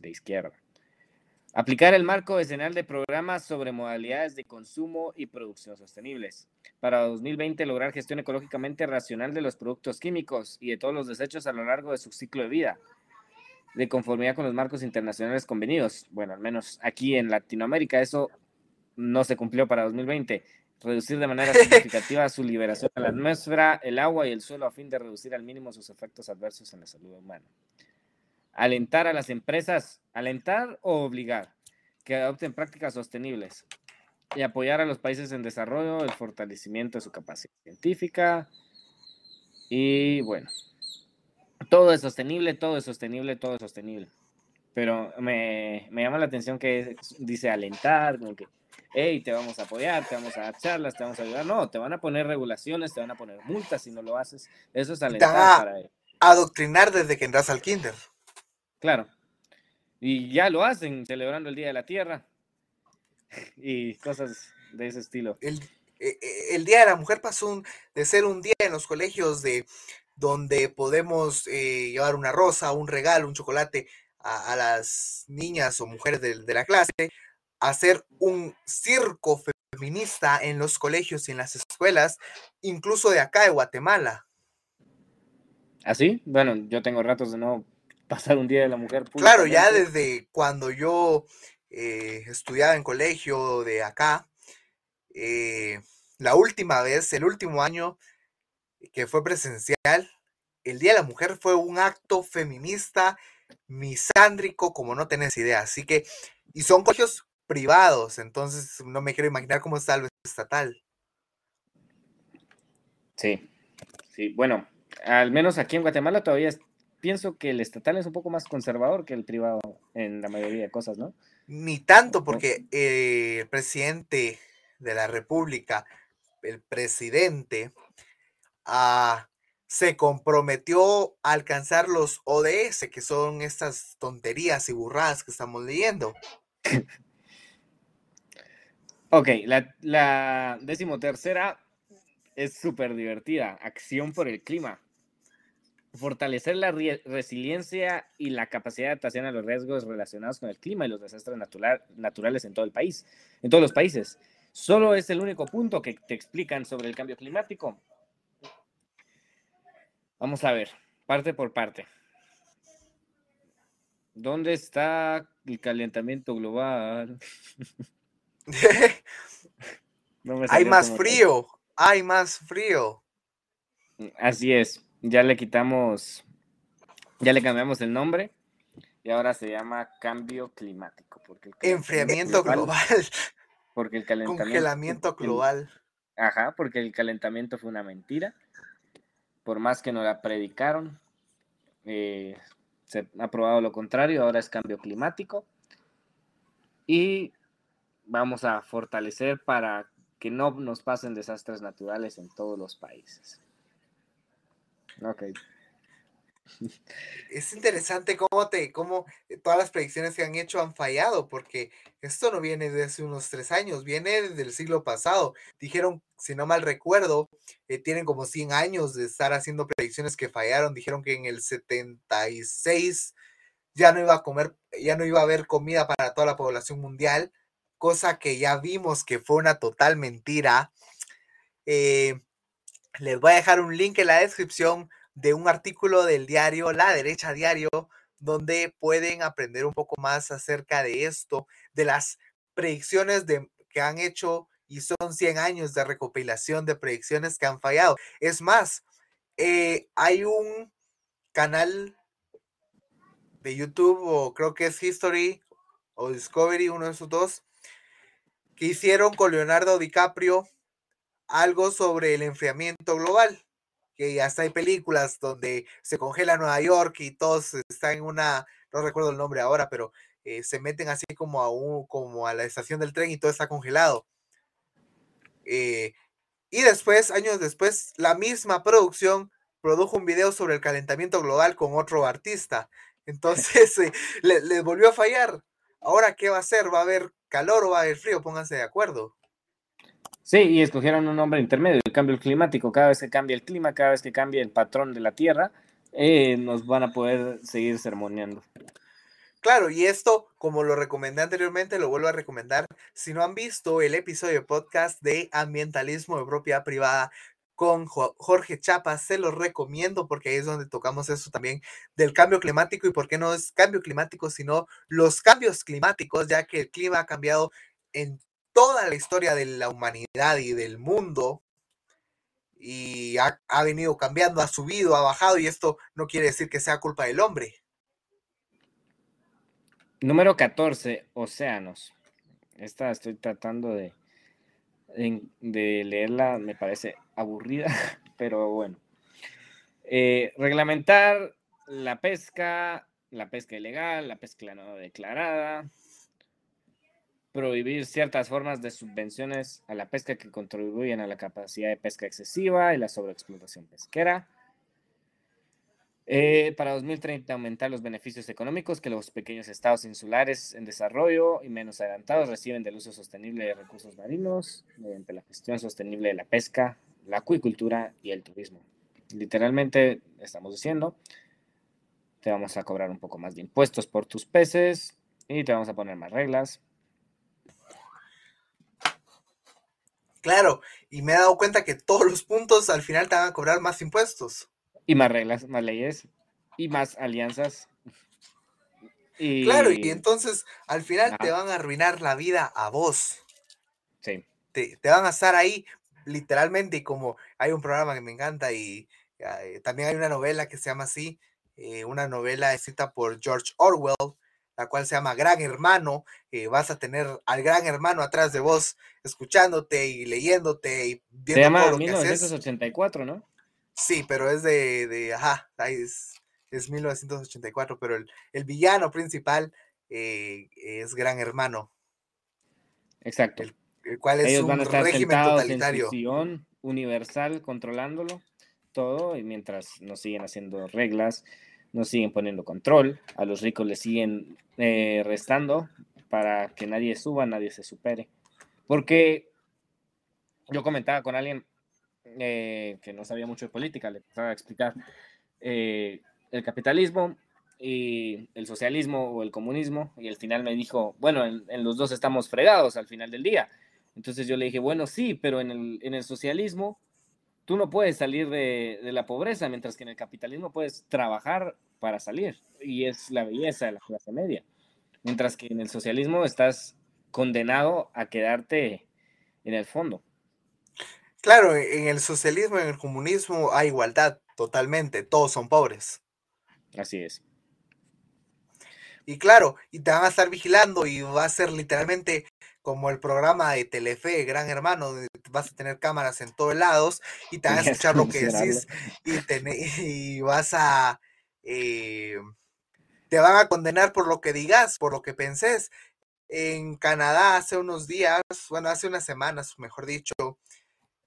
G: de izquierda. Aplicar el marco decenal de programas sobre modalidades de consumo y producción sostenibles. Para 2020 lograr gestión ecológicamente racional de los productos químicos y de todos los desechos a lo largo de su ciclo de vida, de conformidad con los marcos internacionales convenidos. Bueno, al menos aquí en Latinoamérica eso no se cumplió para 2020. Reducir de manera significativa su liberación a la atmósfera, el agua y el suelo a fin de reducir al mínimo sus efectos adversos en la salud humana alentar a las empresas, alentar o obligar que adopten prácticas sostenibles y apoyar a los países en desarrollo, el fortalecimiento de su capacidad científica y bueno, todo es sostenible, todo es sostenible, todo es sostenible. Pero me, me llama la atención que dice alentar, como que, hey, te vamos a apoyar, te vamos a dar charlas, te vamos a ayudar. No, te van a poner regulaciones, te van a poner multas si no lo haces. Eso es alentar para
A: adoctrinar desde que entras al kinder.
G: Claro. Y ya lo hacen celebrando el Día de la Tierra y cosas de ese estilo.
A: El, eh, el Día de la Mujer pasó un- de ser un día en los colegios de donde podemos eh, llevar una rosa, un regalo, un chocolate a, a las niñas o mujeres de, de la clase, hacer un circo feminista en los colegios y en las escuelas, incluso de acá de Guatemala.
G: ¿Así? Bueno, yo tengo ratos de no pasar un Día de la Mujer.
A: Claro, ya desde cuando yo eh, estudiaba en colegio de acá, eh, la última vez, el último año que fue presencial, el Día de la Mujer fue un acto feminista, misándrico, como no tenés idea. Así que, y son colegios privados, entonces no me quiero imaginar cómo está lo estatal.
G: Sí, sí, bueno, al menos aquí en Guatemala todavía pienso que el estatal es un poco más conservador que el privado en la mayoría de cosas, ¿no?
A: Ni tanto, porque eh, el presidente de la República, el presidente, ah, se comprometió a alcanzar los ODS, que son estas tonterías y burradas que estamos leyendo.
G: Ok, la, decimotercera es súper divertida. Acción por el clima. Fortalecer la resiliencia y la capacidad de adaptación a los riesgos relacionados con el clima y los desastres natural- naturales en todo el país, en todos los países. Solo es el único punto que te explican sobre el cambio climático. Vamos a ver, parte por parte. ¿Dónde está el calentamiento global? No me
A: hay más frío, hay más frío.
G: Así es, ya le quitamos, ya le cambiamos el nombre y ahora se llama cambio climático. Porque el
A: Enfriamiento global,
G: Porque el calentamiento.
A: congelamiento
G: el-
A: global.
G: ajá, porque el calentamiento fue una mentira. Por más que nos la predicaron, eh, se ha probado lo contrario, ahora es cambio climático. Y vamos a fortalecer para que no nos pasen desastres naturales en todos los países. Ok.
A: Es interesante cómo te, cómo todas las predicciones que han hecho han fallado, porque esto no viene de hace unos tres años, viene desde el siglo pasado. Dijeron, si no mal recuerdo, eh, tienen como 100 años de estar haciendo predicciones que fallaron. Dijeron que en el 76 ya no iba a comer, ya no iba a haber comida para toda la población mundial, cosa que ya vimos que fue una total mentira. Eh, les voy a dejar un link en la descripción de un artículo del diario La Derecha Diario donde pueden aprender un poco más acerca de esto, de las predicciones que han hecho y son 100 años de recopilación de predicciones que han fallado. Es más, eh, hay un canal de YouTube o creo que es History o Discovery, uno de esos dos, que hicieron con Leonardo DiCaprio algo sobre el enfriamiento global. Que hasta hay películas donde se congela Nueva York y todos están en una, no recuerdo el nombre ahora, pero eh, se meten así como a, un, como a la estación del tren y todo está congelado. Eh, y después, años después, la misma producción produjo un video sobre el calentamiento global con otro artista. Entonces eh, les volvió a fallar. Ahora, ¿qué va a hacer? ¿Va a haber calor o va a haber frío? Pónganse de acuerdo.
G: Sí, y escogieron un nombre intermedio, el cambio climático. Cada vez que cambia el clima, cada vez que cambia el patrón de la Tierra, eh, nos van a poder seguir sermoneando.
A: Claro, y esto, como lo recomendé anteriormente, lo vuelvo a recomendar. Si no han visto el episodio de podcast de ambientalismo de propiedad privada con Jorge Chapa, se los recomiendo porque ahí es donde tocamos eso también del cambio climático y por qué no es cambio climático, sino los cambios climáticos, ya que el clima ha cambiado en toda la historia de la humanidad y del mundo y ha, venido cambiando, ha subido, ha bajado y esto no quiere decir que sea culpa del hombre.
G: Número 14, océanos. Esta estoy tratando de, de leerla, me parece aburrida, pero bueno. Eh, reglamentar la pesca, la pesca ilegal, la pesca no declarada, prohibir ciertas formas de subvenciones a la pesca que contribuyen a la capacidad de pesca excesiva y la sobreexplotación pesquera. Eh, para 2030 aumentar los beneficios económicos que los pequeños estados insulares en desarrollo y menos adelantados reciben del uso sostenible de recursos marinos mediante la gestión sostenible de la pesca, la acuicultura y el turismo. Literalmente estamos diciendo, te vamos a cobrar un poco más de impuestos por tus peces y te vamos a poner más reglas.
A: Claro, y me he dado cuenta que todos los puntos al final te van a cobrar más impuestos.
G: Y más reglas, más leyes y más alianzas.
A: Y... Claro, y entonces al final te van a arruinar la vida a vos.
G: Sí.
A: Te, te, van a estar ahí literalmente y como hay un programa que me encanta y eh, también hay una novela que se llama así, eh, una novela escrita por George Orwell, la cual se llama Gran Hermano, eh, vas a tener al Gran Hermano atrás de vos, escuchándote y leyéndote y
G: viendo se llama todo lo 1984, ¿no?
A: Sí, pero es de, de ajá, es, es 1984, pero el, el villano principal eh, es Gran Hermano.
G: Exacto.
A: El, el cual es
G: Ellos
A: un
G: van a estar
A: régimen
G: sentados
A: totalitario.
G: en su sillón universal controlándolo todo y mientras nos siguen haciendo reglas, nos siguen poniendo control, a los ricos les siguen eh, restando para que nadie suba, nadie se supere. Porque yo comentaba con alguien eh, que no sabía mucho de política, le empezaba a explicar eh, el capitalismo y el socialismo o el comunismo, y al final me dijo, bueno, en, en, los dos estamos fregados al final del día. Entonces yo le dije, bueno, sí, pero en el, en el socialismo tú no puedes salir de, de, la pobreza, mientras que en el capitalismo puedes trabajar para salir, y es la belleza de la clase media. Mientras que en el socialismo estás condenado a quedarte en el fondo.
A: Claro, en el socialismo, en el comunismo hay igualdad totalmente, todos son pobres.
G: Así es.
A: Y claro, y te van a estar vigilando y va a ser literalmente como el programa de Telefe, Gran Hermano, donde vas a tener cámaras en todos lados y te van a escuchar lo que decís y, vas a... Eh, te van a condenar por lo que digas, por lo que penses. En Canadá hace unos días, bueno, hace unas semanas, mejor dicho,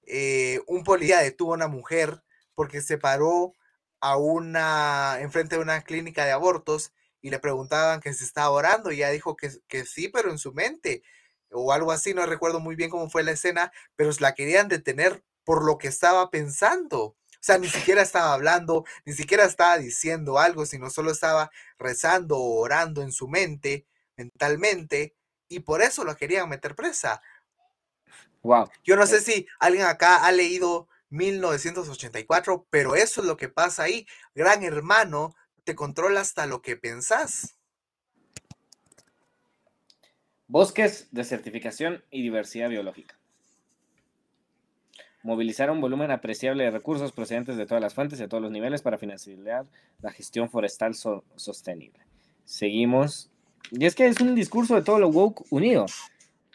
A: eh, un policía detuvo a una mujer porque se paró a una, enfrente de una clínica de abortos y le preguntaban que se estaba orando y ella dijo que, que sí, pero en su mente o algo así, no recuerdo muy bien cómo fue la escena, pero la querían detener por lo que estaba pensando. O sea, ni siquiera estaba hablando, ni siquiera estaba diciendo algo, sino solo estaba rezando o orando en su mente, mentalmente, y por eso lo querían meter presa.
G: Wow.
A: Yo no sé si alguien acá ha leído 1984, pero eso es lo que pasa ahí. Gran hermano te te controla hasta lo que pensás.
G: Bosques, desertificación y diversidad biológica. Movilizar un volumen apreciable de recursos procedentes de todas las fuentes y a todos los niveles para financiar la gestión forestal so- sostenible. Seguimos. Y es que es un discurso de todo lo woke unido.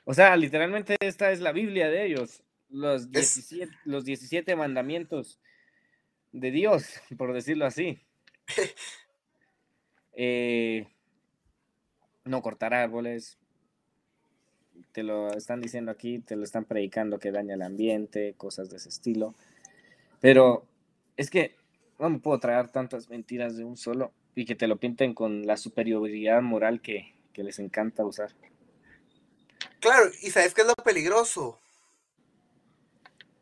G: O sea, literalmente esta es la Biblia de ellos. Los 17, los 17 mandamientos de Dios, por decirlo así. Eh, no cortar árboles. Te lo están diciendo aquí, te lo están predicando que daña el ambiente, cosas de ese estilo. Pero es que no me puedo traer tantas mentiras de un solo y que te lo pinten con la superioridad moral que, que les encanta usar.
A: Claro, y ¿sabes qué es lo peligroso?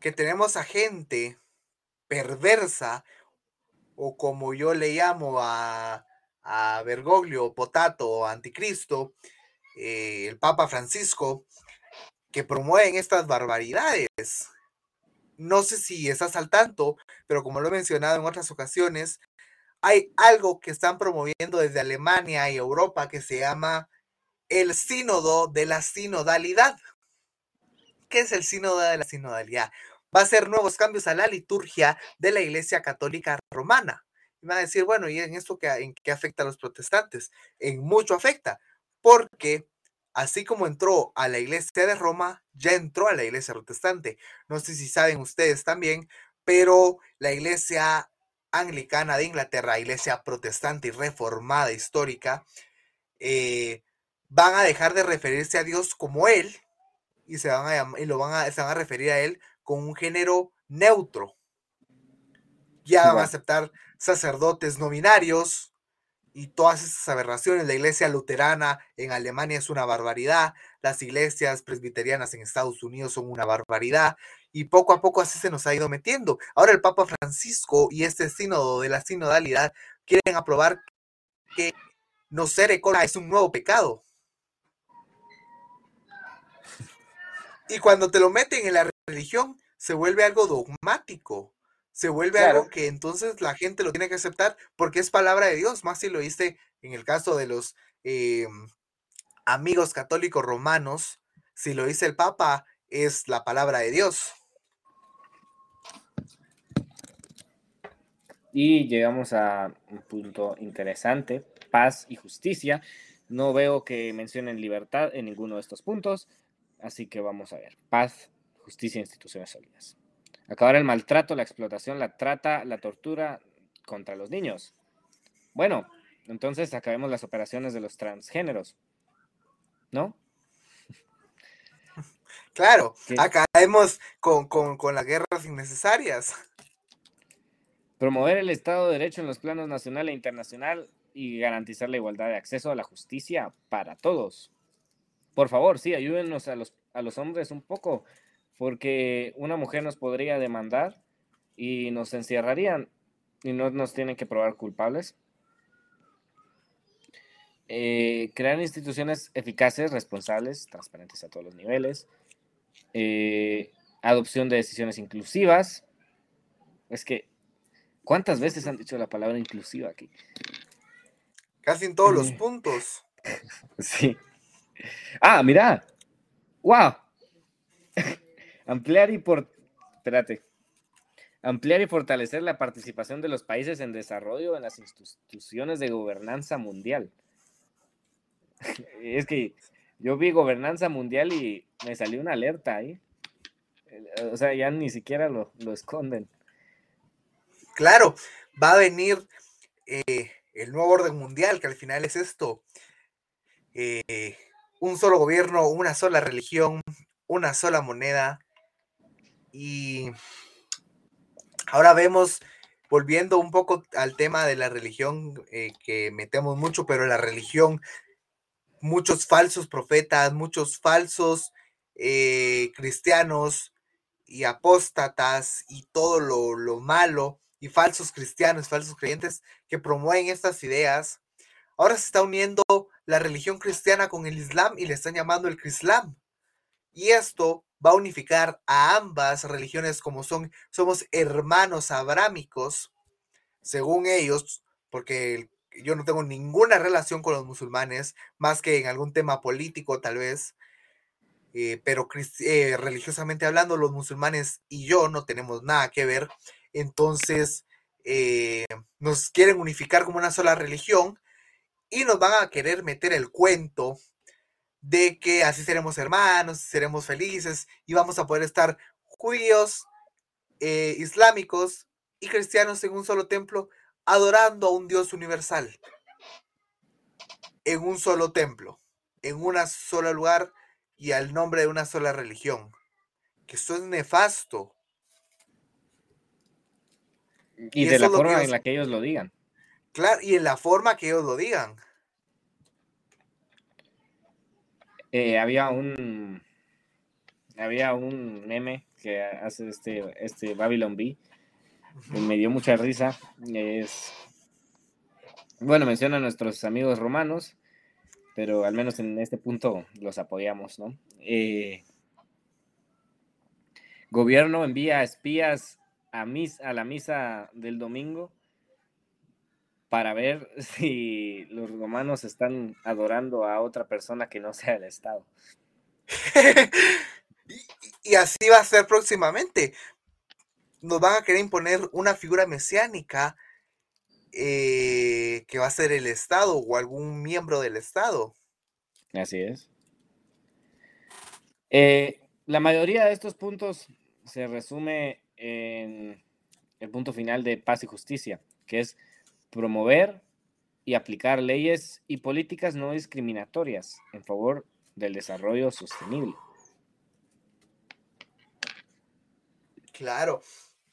A: Que tenemos a gente perversa, o como yo le llamo a, a Bergoglio, Potato, o Anticristo, eh, el Papa Francisco, que promueven estas barbaridades. No sé si estás al tanto, pero como lo he mencionado en otras ocasiones, hay algo que están promoviendo desde Alemania y Europa que se llama el sínodo de la sinodalidad. ¿Qué es el sínodo de la sinodalidad? Va a hacer nuevos cambios a la liturgia de la Iglesia Católica Romana. Y a decir, bueno, ¿y en esto qué, en qué afecta a los protestantes? En mucho afecta, porque así como entró a la Iglesia de Roma, ya entró a la Iglesia protestante. No sé si saben ustedes también, pero la Iglesia anglicana de Inglaterra, Iglesia protestante y reformada histórica, eh, van a dejar de referirse a Dios como Él y se van a, y lo van a, se van a referir a Él con un género neutro. Ya van a aceptar sacerdotes nominarios y todas esas aberraciones. La iglesia luterana en Alemania es una barbaridad, las iglesias presbiterianas en Estados Unidos son una barbaridad y poco a poco así se nos ha ido metiendo. Ahora el Papa Francisco y este sínodo de la sinodalidad quieren aprobar que no ser ecólogo es un nuevo pecado. Y cuando te lo meten en la religión, se vuelve algo dogmático. Se vuelve
G: Claro.
A: algo que entonces la gente lo tiene que aceptar porque es palabra de Dios, más si lo viste en el caso de los eh, amigos católicos romanos, si lo dice el Papa, es la palabra de Dios.
G: Y llegamos a un punto interesante, paz y justicia. No veo que mencionen libertad en ninguno de estos puntos, así que vamos a ver. Paz, justicia e instituciones sólidas. Acabar el maltrato, la explotación, la trata, la tortura contra los niños. Bueno, entonces acabemos las operaciones de los transgéneros, ¿no?
A: Claro,
G: ¿Qué?
A: acabemos con, con, con las guerras innecesarias.
G: Promover el Estado de Derecho en los planos nacional e internacional y garantizar la igualdad de acceso a la justicia para todos. Por favor, sí, ayúdenos a los, a los hombres un poco, porque una mujer nos podría demandar y nos encerrarían y no nos tienen que probar culpables. Eh, crear instituciones eficaces, responsables, transparentes a todos los niveles. Eh, adopción de decisiones inclusivas. Es que, ¿cuántas veces han dicho la palabra inclusiva aquí?
A: Casi en todos los
G: Eh.
A: puntos.
G: Sí. Ah, mira. ¡Wow! Ampliar y por. Espérate. Ampliar y fortalecer la participación de los países en desarrollo en las instituciones de gobernanza mundial. Es que yo vi gobernanza mundial y me salió una alerta ahí. Eh, O sea, ya ni siquiera lo, lo esconden.
A: Claro, va a venir eh, el nuevo orden mundial, que al final es esto. eh, un solo gobierno, una sola religión, una sola moneda. Y ahora vemos, volviendo un poco al tema de la religión, eh, que metemos mucho, pero la religión, muchos falsos profetas, muchos falsos eh, cristianos y apóstatas y todo lo, lo malo y falsos cristianos, falsos creyentes que promueven estas ideas. Ahora se está uniendo la religión cristiana con el Islam y le están llamando el Crislam. Y esto va a unificar a ambas religiones como son, somos hermanos abrámicos, según ellos, porque yo no tengo ninguna relación con los musulmanes, más que en algún tema político tal vez, eh, pero eh, religiosamente hablando, los musulmanes y yo no tenemos nada que ver, entonces eh, nos quieren unificar como una sola religión y nos van a querer meter el cuento de que así seremos hermanos, seremos felices y vamos a poder estar judíos, islámicos y cristianos en un solo templo adorando a un Dios universal en un solo templo, en un solo lugar y al nombre de una sola religión. Que eso es nefasto.
G: Y, de la forma en la que ellos lo digan.
A: Claro, y en la forma que ellos lo digan.
G: Eh, había un había un meme que hace este, este Babylon B me dio mucha risa. Es, bueno, menciona a nuestros amigos romanos, pero al menos en este punto los apoyamos, ¿no? Eh, gobierno envía espías a, mis, a la misa del domingo para ver si los romanos están adorando a otra persona que no sea el Estado.
A: y, así va a ser próximamente nos van a querer imponer una figura mesiánica eh, que va a ser el Estado o algún miembro del Estado.
G: Así es. Eh, la mayoría de estos puntos se resume en el punto final de paz y justicia, que es promover y aplicar leyes y políticas no discriminatorias en favor del desarrollo sostenible.
A: Claro,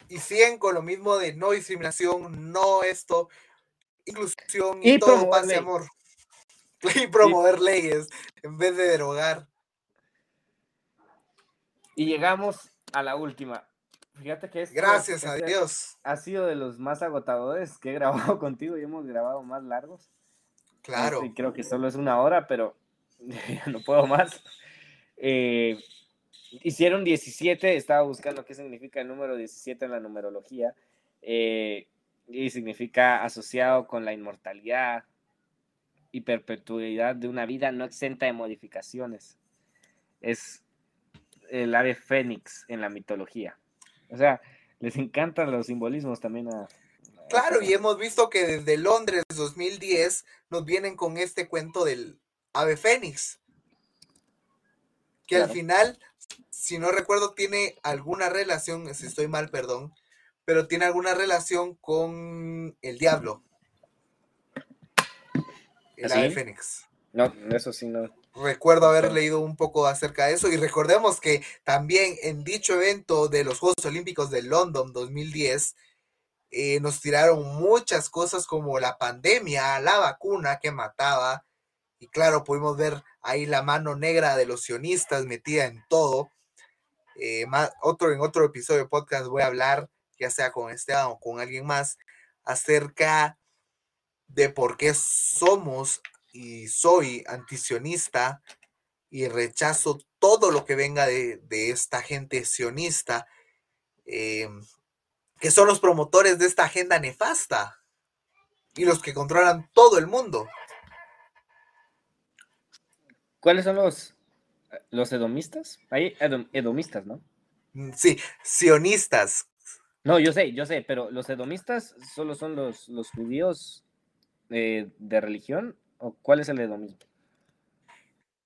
A: y siguen con lo mismo de no discriminación, no esto, inclusión y, todo paz y amor. Y promover leyes en vez de derogar.
G: Y llegamos a la última. Fíjate que es.
A: Gracias a Dios.
G: Ha sido de los más agotadores que he grabado contigo y hemos grabado más largos.
A: Claro.
G: Y creo que solo es una hora, pero ya no puedo más. Eh, hicieron 17, estaba buscando qué significa el número 17 en la numerología, eh, y significa asociado con la inmortalidad y perpetuidad de una vida no exenta de modificaciones. Es el ave fénix en la mitología. O sea, les encantan los simbolismos también a...
A: Claro, y hemos visto que desde Londres 2010 nos vienen con este cuento del ave fénix. Que al final si no recuerdo, tiene alguna relación, si estoy mal, perdón, pero tiene alguna relación con el diablo. El ave fénix.
G: No, eso sí no.
A: Recuerdo haber leído un poco acerca de eso y recordemos que también en dicho evento de los Juegos Olímpicos de London 2010 eh, nos tiraron muchas cosas como la pandemia, la vacuna que mataba y claro, pudimos ver ahí la mano negra de los sionistas metida en todo. Eh, otro, en otro episodio de podcast voy a hablar, ya sea con Esteban o con alguien más, acerca de por qué somos y soy antisionista y rechazo todo lo que venga de, esta gente sionista, eh, que son los promotores de esta agenda nefasta y los que controlan todo el mundo.
G: ¿Cuáles son los los edomistas, hay edomistas, ¿no?
A: Mm, sí, sionistas.
G: No, yo sé, yo sé, pero los edomistas solo son los, los judíos de religión, o cuál es el edomismo?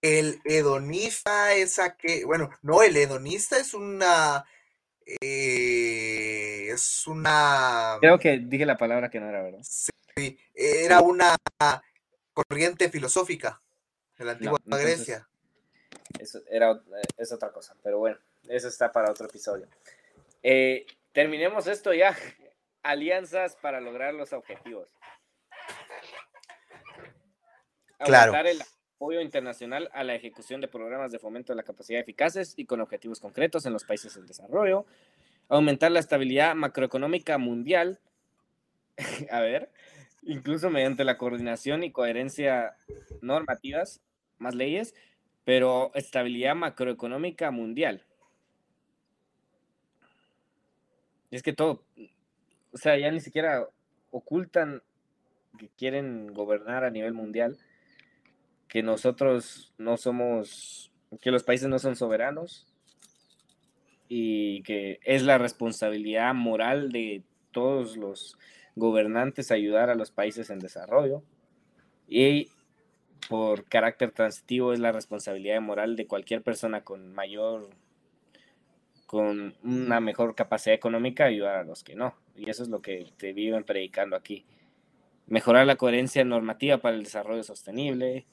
A: El hedonista es que, bueno, no, el hedonista es una, eh, es una...
G: Creo que dije la palabra que no era, ¿verdad?
A: Sí, era una corriente filosófica de la antigua Grecia.
G: Eso era, eh, es otra cosa, pero bueno, eso está para otro episodio. Eh, terminemos esto ya. Alianzas para lograr los objetivos.
A: Claro.
G: el apoyo internacional a la ejecución de programas de fomento de la capacidad eficaces y con objetivos concretos en los países en desarrollo. Aumentar la estabilidad macroeconómica mundial. a ver, incluso mediante la coordinación y coherencia normativas, más leyes, pero estabilidad macroeconómica mundial. Es que todo, o sea, ya ni siquiera ocultan que quieren gobernar a nivel mundial, que nosotros no somos, que los países no son soberanos y que es la responsabilidad moral de todos los gobernantes ayudar a los países en desarrollo y por carácter transitivo es la responsabilidad moral de cualquier persona con mayor con una mejor capacidad económica ayudar a los que no. Y eso es lo que te viven predicando aquí. Mejorar la coherencia normativa para el desarrollo sostenible,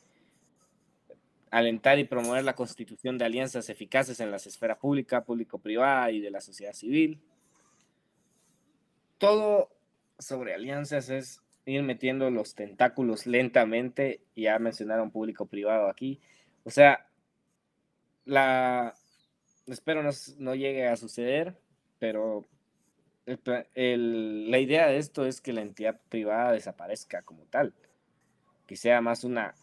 G: alentar y promover la constitución de alianzas eficaces en las esferas pública, público-privada y de la sociedad civil. Todo sobre alianzas es ir metiendo los tentáculos lentamente, ya mencionaron público-privado aquí. O sea, la, espero no, no llegue a suceder, pero la idea de esto es que la entidad privada desaparezca como tal, que sea más una,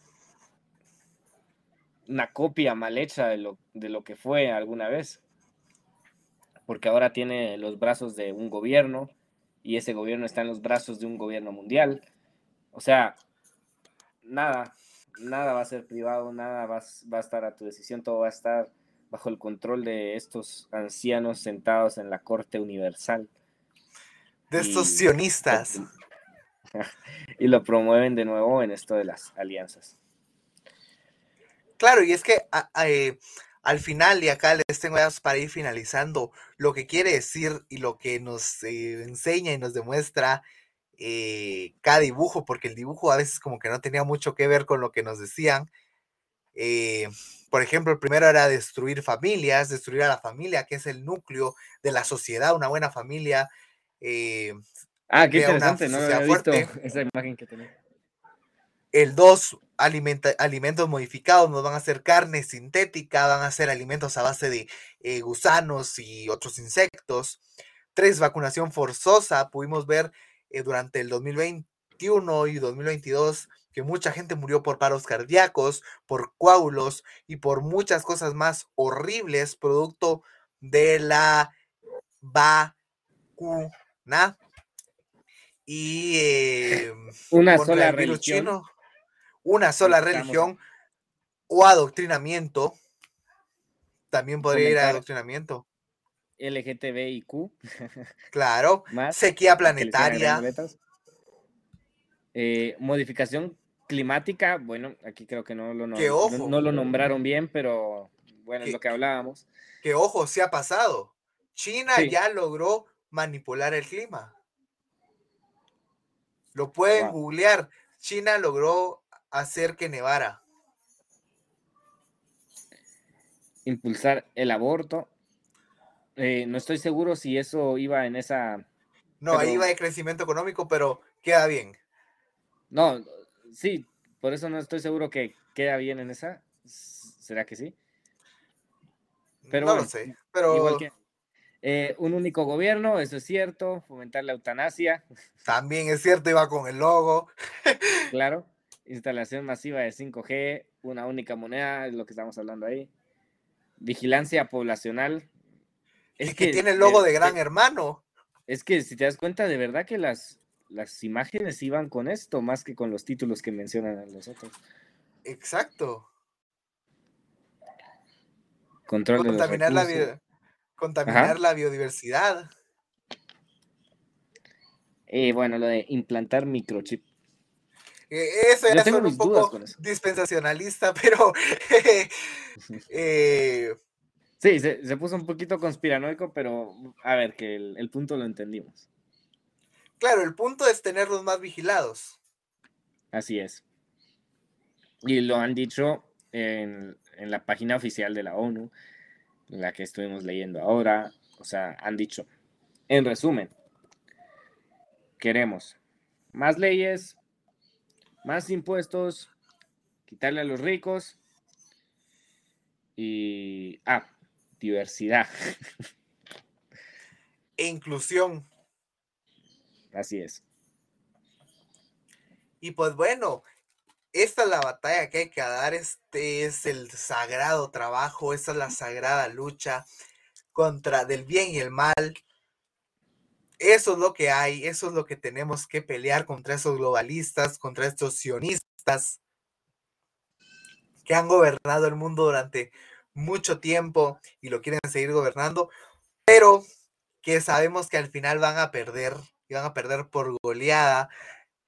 G: una copia mal hecha de lo, de lo que fue alguna vez, porque ahora tiene los brazos de un gobierno y ese gobierno está en los brazos de un gobierno mundial. O sea, nada, nada va a ser privado, nada va, va a estar a tu decisión, todo va a estar bajo el control de estos ancianos sentados en la corte universal.
A: De estos sionistas.
G: Y lo promueven de nuevo en esto de las alianzas.
A: Claro, y es que eh, al final, y acá les tengo para ir finalizando, lo que quiere decir y lo que nos eh, enseña y nos demuestra eh, cada dibujo, porque el dibujo a veces como que no tenía mucho que ver con lo que nos decían, eh, por ejemplo, el primero era destruir familias, destruir a la familia, que es el núcleo de la sociedad, una buena familia.
G: Ah, qué interesante, no había visto esa imagen que tenía.
A: El dos, alimentos modificados, nos van a hacer carne sintética, van a ser alimentos a base de eh, gusanos y otros insectos. Tres, vacunación forzosa. Pudimos ver durante el 2021 y 2022 que mucha gente murió por paros cardíacos, por coágulos y por muchas cosas más horribles producto de la vacuna. Y em,
G: una sola religión.
A: Una sola religión o adoctrinamiento. También podría ir a adoctrinamiento.
G: LGTBIQ.
A: Claro. sequía planetaria.
G: Eh, modificación climática, bueno, aquí creo que no lo, no, lo nombraron bien, pero bueno, es lo que hablábamos.
A: Que ojo, se ha pasado. China ya logró manipular el clima. Lo pueden googlear. China logró hacer que nevara.
G: Impulsar el aborto. Eh, no estoy seguro si eso iba en esa...
A: No, ahí iba de crecimiento económico, pero queda bien.
G: No, sí, por eso no estoy seguro que queda bien en esa. ¿Será que sí?
A: Pero no lo sé, pero... Igual que,
G: eh, un único gobierno, eso es cierto, fomentar la eutanasia.
A: También es cierto, iba con el logo.
G: claro, instalación masiva de 5G, una única moneda, es lo que estamos hablando ahí. Vigilancia poblacional.
A: Es que, tiene el logo de gran hermano.
G: Es que si te das cuenta, de verdad que las, las imágenes iban con esto más que con los títulos que mencionan los otros.
A: Exacto.
G: Control
A: contaminar, la, contaminar la biodiversidad.
G: Y bueno, lo de implantar microchip.
A: E, eso era un poco dispensacionalista, pero. Eh,
G: sí, se, puso un poquito conspiranoico, pero a ver, que el punto lo entendimos.
A: Claro, el punto es tenerlos más vigilados.
G: Así es. Y lo han dicho en, la página oficial de la ONU, la que estuvimos leyendo ahora. O sea, han dicho, en resumen, queremos más leyes, más impuestos, quitarle a los ricos y... Ah, diversidad.
A: E inclusión.
G: Así es.
A: Y pues bueno, esta es la batalla que hay que dar, este es el sagrado trabajo, esta es la sagrada lucha contra del bien y el mal. Eso es lo que hay, eso es lo que tenemos que pelear contra esos globalistas, contra estos sionistas que han gobernado el mundo durante mucho tiempo y lo quieren seguir gobernando, pero que sabemos que al final van a perder y van a perder por goleada.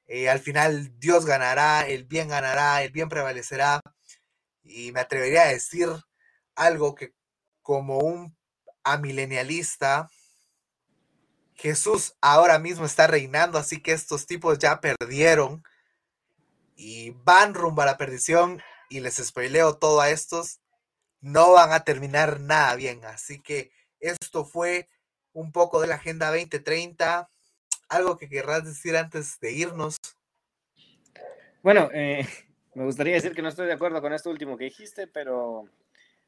A: Eh, al final Dios ganará, el bien ganará, el bien prevalecerá. Y me atrevería a decir algo que como un amilenialista, Jesús ahora mismo está reinando, así que estos tipos ya perdieron y van rumbo a la perdición y les spoileo todo a estos, no van a terminar nada bien. Así que esto fue un poco de la Agenda 2030. ¿Algo que querrás decir antes de irnos?
G: Bueno, eh, me gustaría decir que no estoy de acuerdo con esto último que dijiste, pero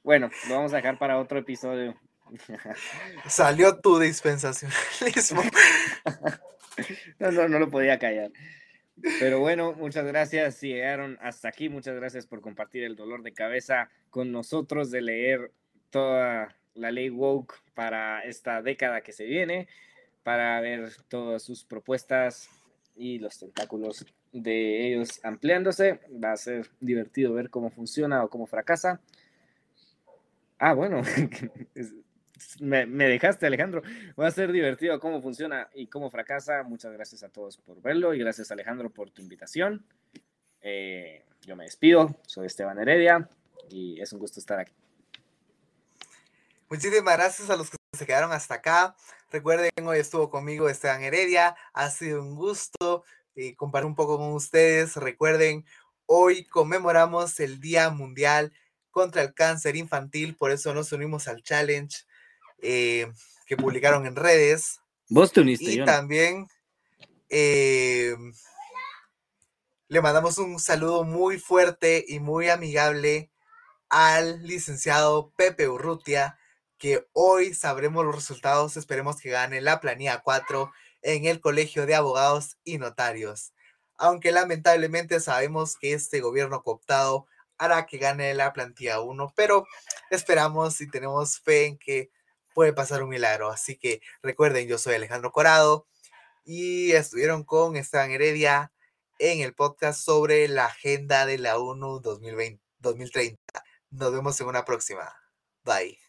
G: bueno, lo vamos a dejar para otro episodio.
A: Salió tu dispensacionalismo.
G: no, no, no lo podía callar. Pero bueno, muchas gracias si llegaron hasta aquí. Muchas gracias por compartir el dolor de cabeza con nosotros de leer toda la ley woke para esta década que se viene, para ver todas sus propuestas y los tentáculos de ellos ampliándose. Va a ser divertido ver cómo funciona o cómo fracasa. Ah, bueno, me, dejaste, Alejandro. Va a ser divertido cómo funciona y cómo fracasa. Muchas gracias a todos por verlo y gracias, Alejandro, por tu invitación. Eh, yo me despido. Soy Esteban Heredia y es un gusto estar aquí.
A: Muchísimas gracias a los que se quedaron hasta acá. Recuerden, hoy estuvo conmigo Esteban Heredia. Ha sido un gusto eh, compartir un poco con ustedes. Recuerden, hoy conmemoramos el Día Mundial contra el Cáncer Infantil. Por eso nos unimos al challenge eh, que publicaron en redes.
G: Vos te uniste.
A: Y también eh, le mandamos un saludo muy fuerte y muy amigable al licenciado Pepe Urrutia, que hoy sabremos los resultados. Esperemos que gane la planilla 4 en el Colegio de Abogados y Notarios. Aunque lamentablemente sabemos que este gobierno cooptado hará que gane la plantilla 1, pero esperamos y tenemos fe en que puede pasar un milagro. Así que recuerden, yo soy Alejandro Corado y estuvieron con Esteban Heredia en el podcast sobre la agenda de la ONU 2020, 2030. Nos vemos en una próxima. Bye.